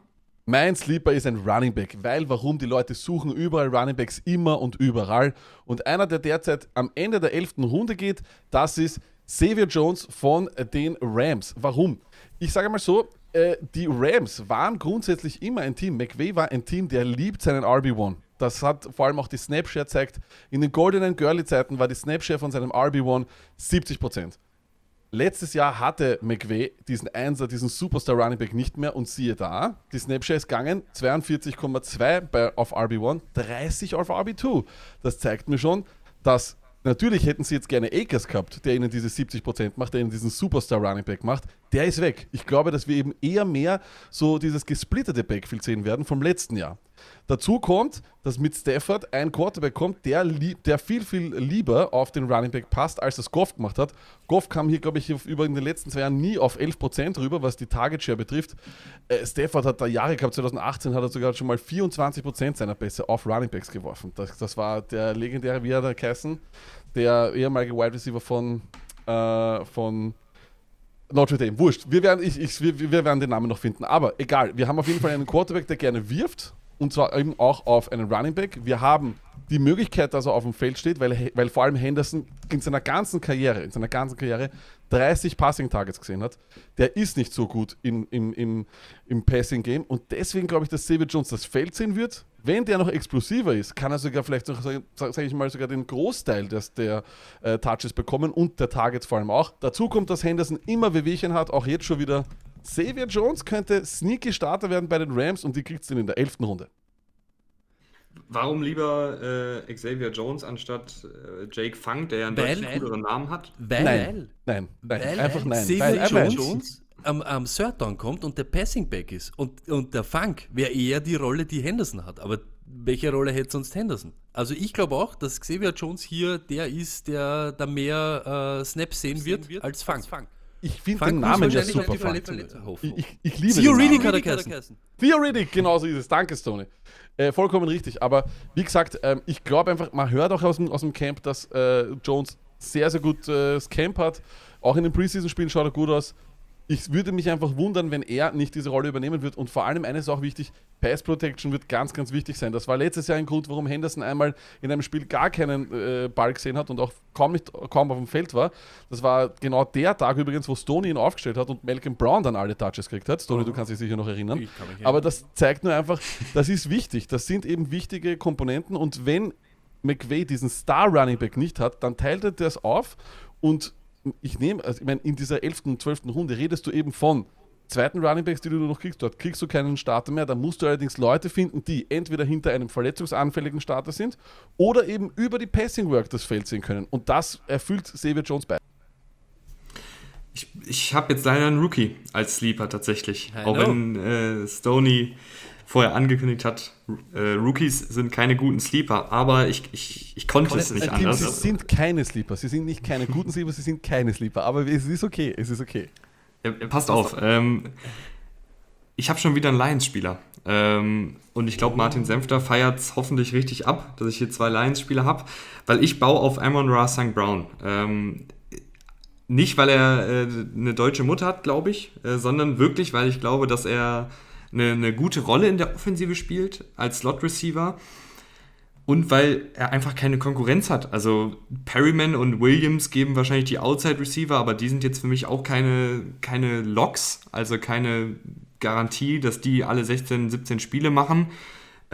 Mein Sleeper ist ein Running Back, weil warum die Leute suchen überall Running Backs immer und überall. Und einer, der derzeit am Ende der 11. Runde geht, das ist Xavier Jones von den Rams. Warum? Ich sage mal so, äh, die Rams waren grundsätzlich immer ein Team. McVay war ein Team, der liebt seinen RB1. Das hat vor allem auch die Snapshare gezeigt. In den goldenen Girly-Zeiten war die Snapshare von seinem RB1 70%. Letztes Jahr hatte McVay diesen Einser, diesen Superstar Running Back nicht mehr und siehe da, die Snapshare ist gegangen, 42,2 auf RB1, 30 auf RB2. Das zeigt mir schon, dass Natürlich hätten sie jetzt gerne Akers gehabt, der ihnen diese 70% macht, der ihnen diesen Superstar Running Back macht. Der ist weg. Ich glaube, dass wir eben eher mehr so dieses gesplittete Backfield sehen werden vom letzten Jahr. Dazu kommt, dass mit Stafford ein Quarterback kommt, der, der viel, viel lieber auf den Running Back passt, als das Goff gemacht hat. Goff kam hier, glaube ich, über in den letzten zwei Jahren nie auf 11% rüber, was die Target Share betrifft. Äh, Stafford hat da Jahre gehabt, 2018 hat er sogar schon mal 24% seiner Pässe auf Running Backs geworfen. Das, das war der legendäre, wie hat er geheißen, der ehemalige Wide Receiver von, äh, von Notre Dame. Wurscht. Wir werden, ich, ich, wir, wir werden den Namen noch finden. Aber egal, wir haben auf jeden Fall einen Quarterback, der gerne wirft und zwar eben auch auf einen Running Back. Wir haben die Möglichkeit, dass er auf dem Feld steht, weil, weil vor allem Henderson in seiner ganzen Karriere, in seiner ganzen Karriere 30 Passing Targets gesehen hat. Der ist nicht so gut im, im, im, im Passing Game und deswegen glaube ich, dass David Jones das Feld sehen wird. Wenn der noch explosiver ist, kann er sogar vielleicht, sage sag ich mal, sogar den Großteil des, der äh, Touches bekommen und der Targets vor allem auch. Dazu kommt, dass Henderson immer Wehwehchen hat, auch jetzt schon wieder Xavier Jones könnte sneaky Starter werden bei den Rams und die kriegt es in der 11. Runde. Warum lieber äh, Xavier Jones anstatt äh, Jake Funk, der ja einen deutlich cooleren Namen hat? Weil, nein, nein, nein weil einfach nein. Xavier weil, Jones am, am Third Down kommt und der Passing Back ist und, und der Funk wäre eher die Rolle, die Henderson hat. Aber welche Rolle hätte sonst Henderson? Also ich glaube auch, dass Xavier Jones hier der ist, der da mehr äh, Snaps sehen, sehen wird, wird, als Funk. Als Funk. Ich finde den Namen ja super. Ich, ich, ich liebe Theoretic hat er geheißen. Theoretic, genau so ist es. Danke, Stoney. Äh, vollkommen richtig. Aber wie gesagt, ähm, ich glaube einfach, man hört auch aus dem, aus dem Camp, dass äh, Jones sehr, sehr gut äh, das Camp hat. Auch in den Preseason-Spielen schaut er gut aus ich würde mich einfach wundern, wenn er nicht diese Rolle übernehmen wird. Und vor allem eines ist auch wichtig, Pass Protection wird ganz, ganz wichtig sein. Das war letztes Jahr ein Grund, warum Henderson einmal in einem Spiel gar keinen äh, Ball gesehen hat und auch kaum, nicht, kaum auf dem Feld war. Das war genau der Tag übrigens, wo Stoney ihn aufgestellt hat und Malcolm Brown dann alle Touches gekriegt hat. Stoney, oh. du kannst dich sicher noch erinnern. Aber das zeigt nur einfach, das ist wichtig. Das sind eben wichtige Komponenten und wenn McVay diesen Star Running Back nicht hat, dann teilt er das auf und ich nehme, also ich meine, in dieser 11. und 12. Runde redest du eben von zweiten Runningbacks, die du noch kriegst. Dort kriegst du keinen Starter mehr. Da musst du allerdings Leute finden, die entweder hinter einem verletzungsanfälligen Starter sind oder eben über die Passing Work das Feld sehen können. Und das erfüllt Xavier Jones bei. Ich, ich habe jetzt leider einen Rookie als Sleeper tatsächlich. Auch wenn äh, Stoney vorher angekündigt hat, äh, Rookies sind keine guten Sleeper, aber ich, ich, ich konnte es nicht anders. Sie sind keine Sleeper, sie sind nicht keine guten Sleeper, sie sind keine Sleeper, aber es ist okay, es ist okay. Ja, passt auf, ähm, ich habe schon wieder einen Lions-Spieler ähm, und ich glaube, Martin Senfter feiert es hoffentlich richtig ab, dass ich hier zwei Lions-Spieler habe, weil ich baue auf Amon Ra St. Brown. Ähm, nicht, weil er äh, eine deutsche Mutter hat, glaube ich, äh, sondern wirklich, weil ich glaube, dass er eine, eine gute Rolle in der Offensive spielt als Slot-Receiver und weil er einfach keine Konkurrenz hat. Also Perryman und Williams geben wahrscheinlich die Outside-Receiver, aber die sind jetzt für mich auch keine, keine Locks, also keine Garantie, dass die alle 16, 17 Spiele machen.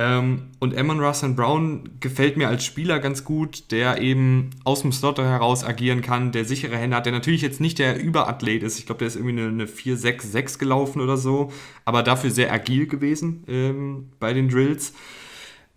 Ähm, und Eamon Russell Brown gefällt mir als Spieler ganz gut, der eben aus dem Slot heraus agieren kann, der sichere Hände hat, der natürlich jetzt nicht der Überathlet ist. Ich glaube, der ist irgendwie eine, eine 4-6-6 gelaufen oder so, aber dafür sehr agil gewesen ähm, bei den Drills.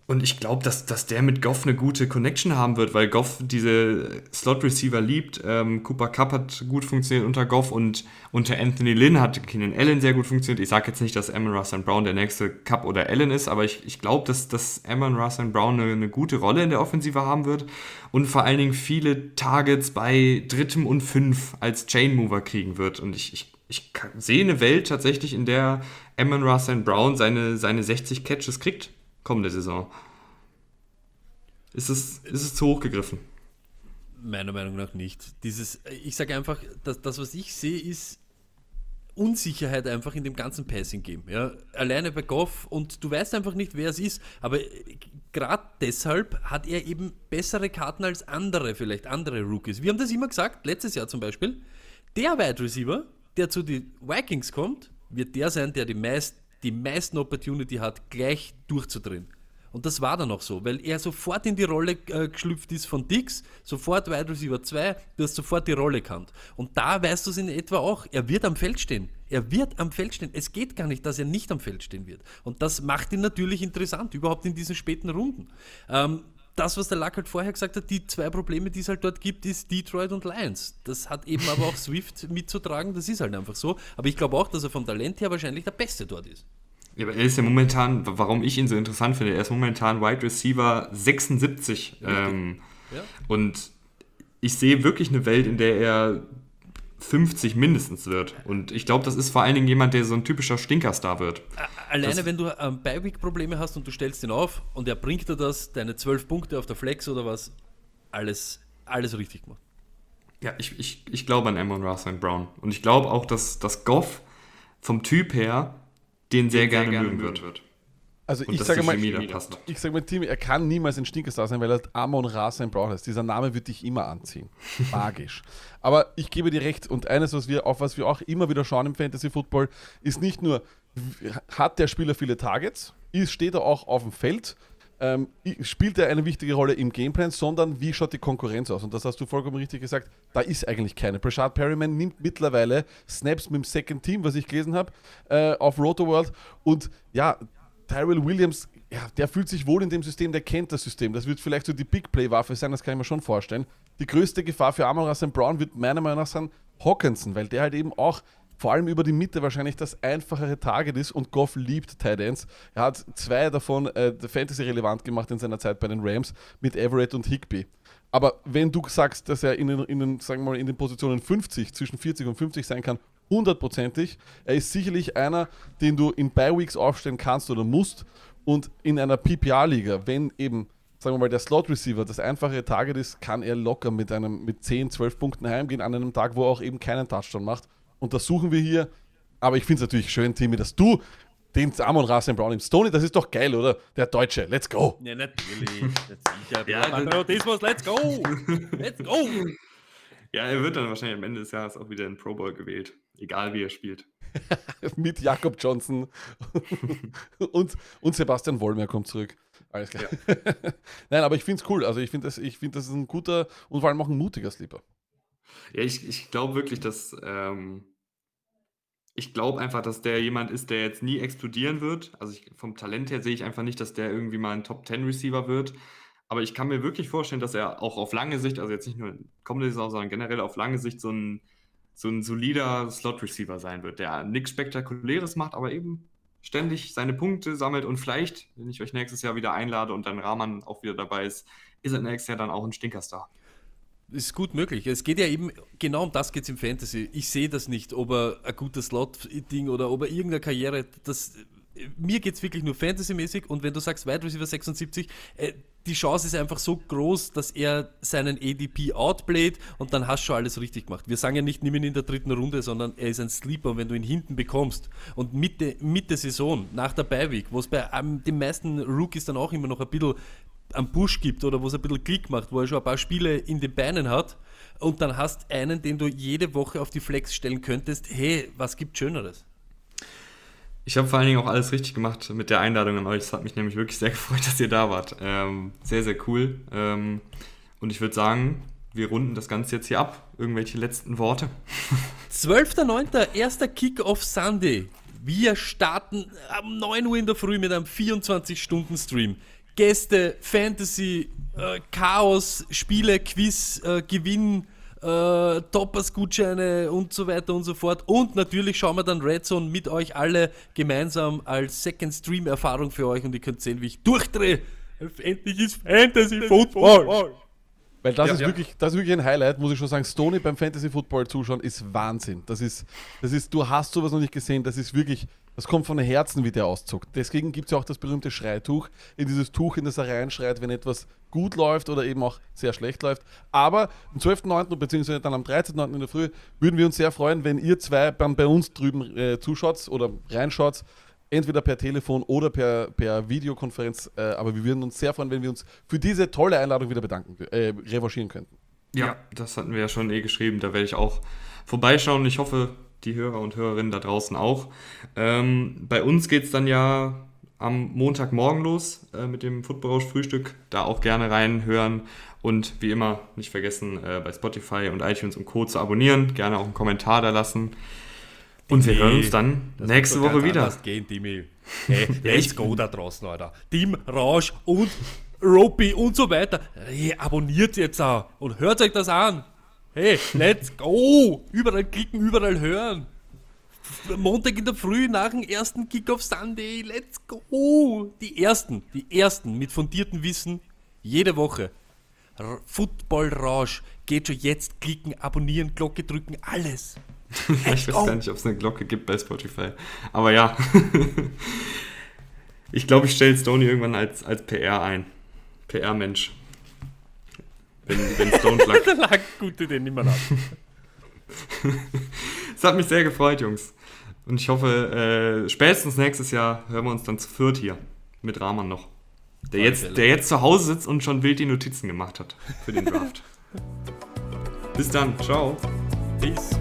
Und ich glaube, dass, dass der mit Goff eine gute Connection haben wird, weil Goff diese Slot-Receiver liebt. Ähm, Cooper Cup hat gut funktioniert unter Goff und unter Anthony Lynn hat Keenan Allen sehr gut funktioniert. Ich sage jetzt nicht, dass Amon Russell Brown der nächste Cup oder Allen ist, aber ich, ich glaube, dass, dass Amon Russell Brown eine, eine gute Rolle in der Offensive haben wird und vor allen Dingen viele Targets bei drittem und fünf als Chain Mover kriegen wird. Und ich, ich, ich sehe eine Welt tatsächlich, in der Amon Russell Brown seine, seine 60 Catches kriegt kommende Saison. Ist es, ist es zu hoch gegriffen? Meiner Meinung nach nicht. Dieses, ich sage einfach, das, das, was ich sehe, ist Unsicherheit einfach in dem ganzen Passing-Game. Ja? Alleine bei Goff und du weißt einfach nicht, wer es ist, aber gerade deshalb hat er eben bessere Karten als andere, vielleicht andere Rookies. Wir haben das immer gesagt, letztes Jahr zum Beispiel. Der Wide Receiver, der zu den Vikings kommt, wird der sein, der die meisten die meisten Opportunity hat, gleich durchzudrehen. Und das war dann auch so, weil er sofort in die Rolle äh, geschlüpft ist von Dix, sofort Wide Receiver 2, du hast sofort die Rolle kannt. Und da weißt du es in etwa auch, er wird am Feld stehen. Er wird am Feld stehen. Es geht gar nicht, dass er nicht am Feld stehen wird. Und das macht ihn natürlich interessant, überhaupt in diesen späten Runden. Ähm, das, was der Lack halt vorher gesagt hat, die zwei Probleme, die es halt dort gibt, ist Detroit und Lions. Das hat eben aber auch [laughs] Swift mitzutragen, das ist halt einfach so. Aber ich glaube auch, dass er vom Talent her wahrscheinlich der Beste dort ist. Ja, aber er ist ja momentan, warum ich ihn so interessant finde, er ist momentan Wide Receiver 76. Ähm, ja. Und ich sehe wirklich eine Welt, in der er 50 mindestens wird. Und ich glaube, das ist vor allen Dingen jemand, der so ein typischer Stinkerstar wird. Alleine, das, wenn du ähm, Beiweek-Probleme hast und du stellst ihn auf und er bringt dir das, deine 12 Punkte auf der Flex oder was, alles, alles richtig gemacht. Ja, ich, ich, ich glaube an Amon Russell Brown. Und ich glaube auch, dass, dass Goff vom Typ her den sehr, den gerne, sehr gerne mögen wird. wird. Also ich sage, mal, ich sage mal, Team, er kann niemals ein Stinkerstar sein, weil er Amon Ra sein Brown heißt. Dieser Name wird dich immer anziehen. [laughs] Magisch. Aber ich gebe dir recht und eines, was wir, auf was wir auch immer wieder schauen im Fantasy Football, ist nicht nur, hat der Spieler viele Targets, ist, steht er auch auf dem Feld, ähm, spielt er eine wichtige Rolle im Gameplan, sondern wie schaut die Konkurrenz aus? Und das hast du vollkommen richtig gesagt, da ist eigentlich keine. Brashad Perryman nimmt mittlerweile Snaps mit dem Second Team, was ich gelesen habe, äh, auf Roto World und ja, Tyrell Williams, ja, der fühlt sich wohl in dem System, der kennt das System. Das wird vielleicht so die Big Play-Waffe sein, das kann ich mir schon vorstellen. Die größte Gefahr für Amon Rassan Brown wird meiner Meinung nach sein Hawkinson, weil der halt eben auch vor allem über die Mitte wahrscheinlich das einfachere Target ist und Goff liebt Tight Ends. Er hat zwei davon äh, Fantasy relevant gemacht in seiner Zeit bei den Rams mit Everett und Higby. Aber wenn du sagst, dass er in den, in den, sagen wir mal, in den Positionen 50, zwischen 40 und 50 sein kann hundertprozentig. Er ist sicherlich einer, den du in Bi-Weeks aufstellen kannst oder musst. Und in einer PPR-Liga, wenn eben, sagen wir mal, der Slot-Receiver das einfache Target ist, kann er locker mit, einem, mit 10, 12 Punkten heimgehen an einem Tag, wo er auch eben keinen Touchdown macht. Und das suchen wir hier. Aber ich finde es natürlich schön, Timmy, dass du den Amon Rasen Brown im Stoney, das ist doch geil, oder? Der Deutsche, let's go. Ja, natürlich. [laughs] Ja, Patriotismus, let's go. Let's go. Ja, er wird dann wahrscheinlich am Ende des Jahres auch wieder in Pro Bowl gewählt, egal wie er spielt. [laughs] Mit Jakob Johnson [laughs] und, und Sebastian Wollmer kommt zurück. Alles klar. Ja. [laughs] Nein, aber ich finde es cool. Also ich finde das, find, das ist ein guter und vor allem auch ein mutiger Sleeper. Ja, ich, ich glaube wirklich, dass ähm, ich glaube einfach, dass der jemand ist, der jetzt nie explodieren wird. Also ich, vom Talent her sehe ich einfach nicht, dass der irgendwie mal ein Top 10 Receiver wird. Aber ich kann mir wirklich vorstellen, dass er auch auf lange Sicht, also jetzt nicht nur kommende Saison, sondern generell auf lange Sicht so ein, so ein solider Slot-Receiver sein wird, der nichts Spektakuläres macht, aber eben ständig seine Punkte sammelt und vielleicht, wenn ich euch nächstes Jahr wieder einlade und dann Rahman auch wieder dabei ist, ist er nächstes Jahr dann auch ein Stinkerstar. Ist gut möglich. Es geht ja eben, genau um das geht es im Fantasy. Ich sehe das nicht, ob er ein gutes Slot-Ding oder ob er irgendeine Karriere, das mir geht es wirklich nur fantasymäßig und wenn du sagst Wide Receiver 76, äh, die Chance ist einfach so groß, dass er seinen ADP outplayt und dann hast du schon alles richtig gemacht. Wir sagen ja nicht, nimm ihn in der dritten Runde, sondern er ist ein Sleeper, wenn du ihn hinten bekommst. Und Mitte, Mitte Saison, nach der Beiweek, wo es bei ähm, den meisten Rookies dann auch immer noch ein bisschen am Push gibt oder wo es ein bisschen Klick macht, wo er schon ein paar Spiele in den Beinen hat und dann hast einen, den du jede Woche auf die Flex stellen könntest, hey, was gibt Schöneres? Ich habe vor allen Dingen auch alles richtig gemacht mit der Einladung an euch. Es hat mich nämlich wirklich sehr [laughs] gefreut, dass ihr da wart. Ähm, sehr, sehr cool. Ähm, und ich würde sagen, wir runden das Ganze jetzt hier ab. Irgendwelche letzten Worte? 12.09. erster Kick-Off Sunday. Wir starten um 9 Uhr in der Früh mit einem 24-Stunden-Stream. Gäste, Fantasy, äh, Chaos, Spiele, Quiz, äh, Gewinn äh, Toppers-Gutscheine und so weiter und so fort. Und natürlich schauen wir dann Red Zone mit euch alle gemeinsam als Second Stream-Erfahrung für euch und ihr könnt sehen, wie ich durchdrehe. Endlich ist Fantasy Football. Weil das, ja, ist ja. Wirklich, das ist wirklich ein Highlight, muss ich schon sagen. Stoney beim Fantasy Football zuschauen ist Wahnsinn. Das ist, das ist, du hast sowas noch nicht gesehen, das ist wirklich, das kommt von Herzen, wie der auszuckt. Deswegen gibt es ja auch das berühmte Schreituch, in dieses Tuch, in das er reinschreit, wenn etwas gut läuft oder eben auch sehr schlecht läuft. Aber am 12.9. bzw. dann am 13.9. in der Früh würden wir uns sehr freuen, wenn ihr zwei bei uns drüben äh, zuschaut oder reinschaut entweder per Telefon oder per, per Videokonferenz. Äh, aber wir würden uns sehr freuen, wenn wir uns für diese tolle Einladung wieder bedanken, äh, revanchieren könnten. Ja, das hatten wir ja schon eh geschrieben. Da werde ich auch vorbeischauen. Ich hoffe, die Hörer und Hörerinnen da draußen auch. Ähm, bei uns geht es dann ja am Montagmorgen los äh, mit dem Football-Frühstück. Da auch gerne reinhören und wie immer nicht vergessen, äh, bei Spotify und iTunes und Co. zu abonnieren. Gerne auch einen Kommentar da lassen. Und wir hören uns dann das nächste Woche wieder. Gehen, Timmy. Hey, let's go da draußen, Alter. Team Rausch und Ropey und so weiter. Hey, abonniert jetzt auch und hört euch das an. Hey, let's go! Überall klicken, überall hören. Montag in der Früh nach dem ersten Kick-Off Sunday, let's go! Die ersten, die ersten mit fundiertem Wissen jede Woche. R Football Rausch. Geht schon jetzt klicken, abonnieren, Glocke drücken, alles. [laughs] ich weiß go. gar nicht, ob es eine Glocke gibt bei Spotify. Aber ja. [laughs] ich glaube, ich stelle Stoney irgendwann als, als PR ein. PR-Mensch. Wenn, wenn Stone [laughs] lag. Da lag gute Idee niemand ab. Es hat mich sehr gefreut, Jungs. Und ich hoffe, äh, spätestens nächstes Jahr hören wir uns dann zu viert hier. Mit Rahman noch. Der jetzt, der jetzt zu Hause sitzt und schon wild die Notizen gemacht hat für den Draft. [laughs] Bis dann. Ciao. Peace.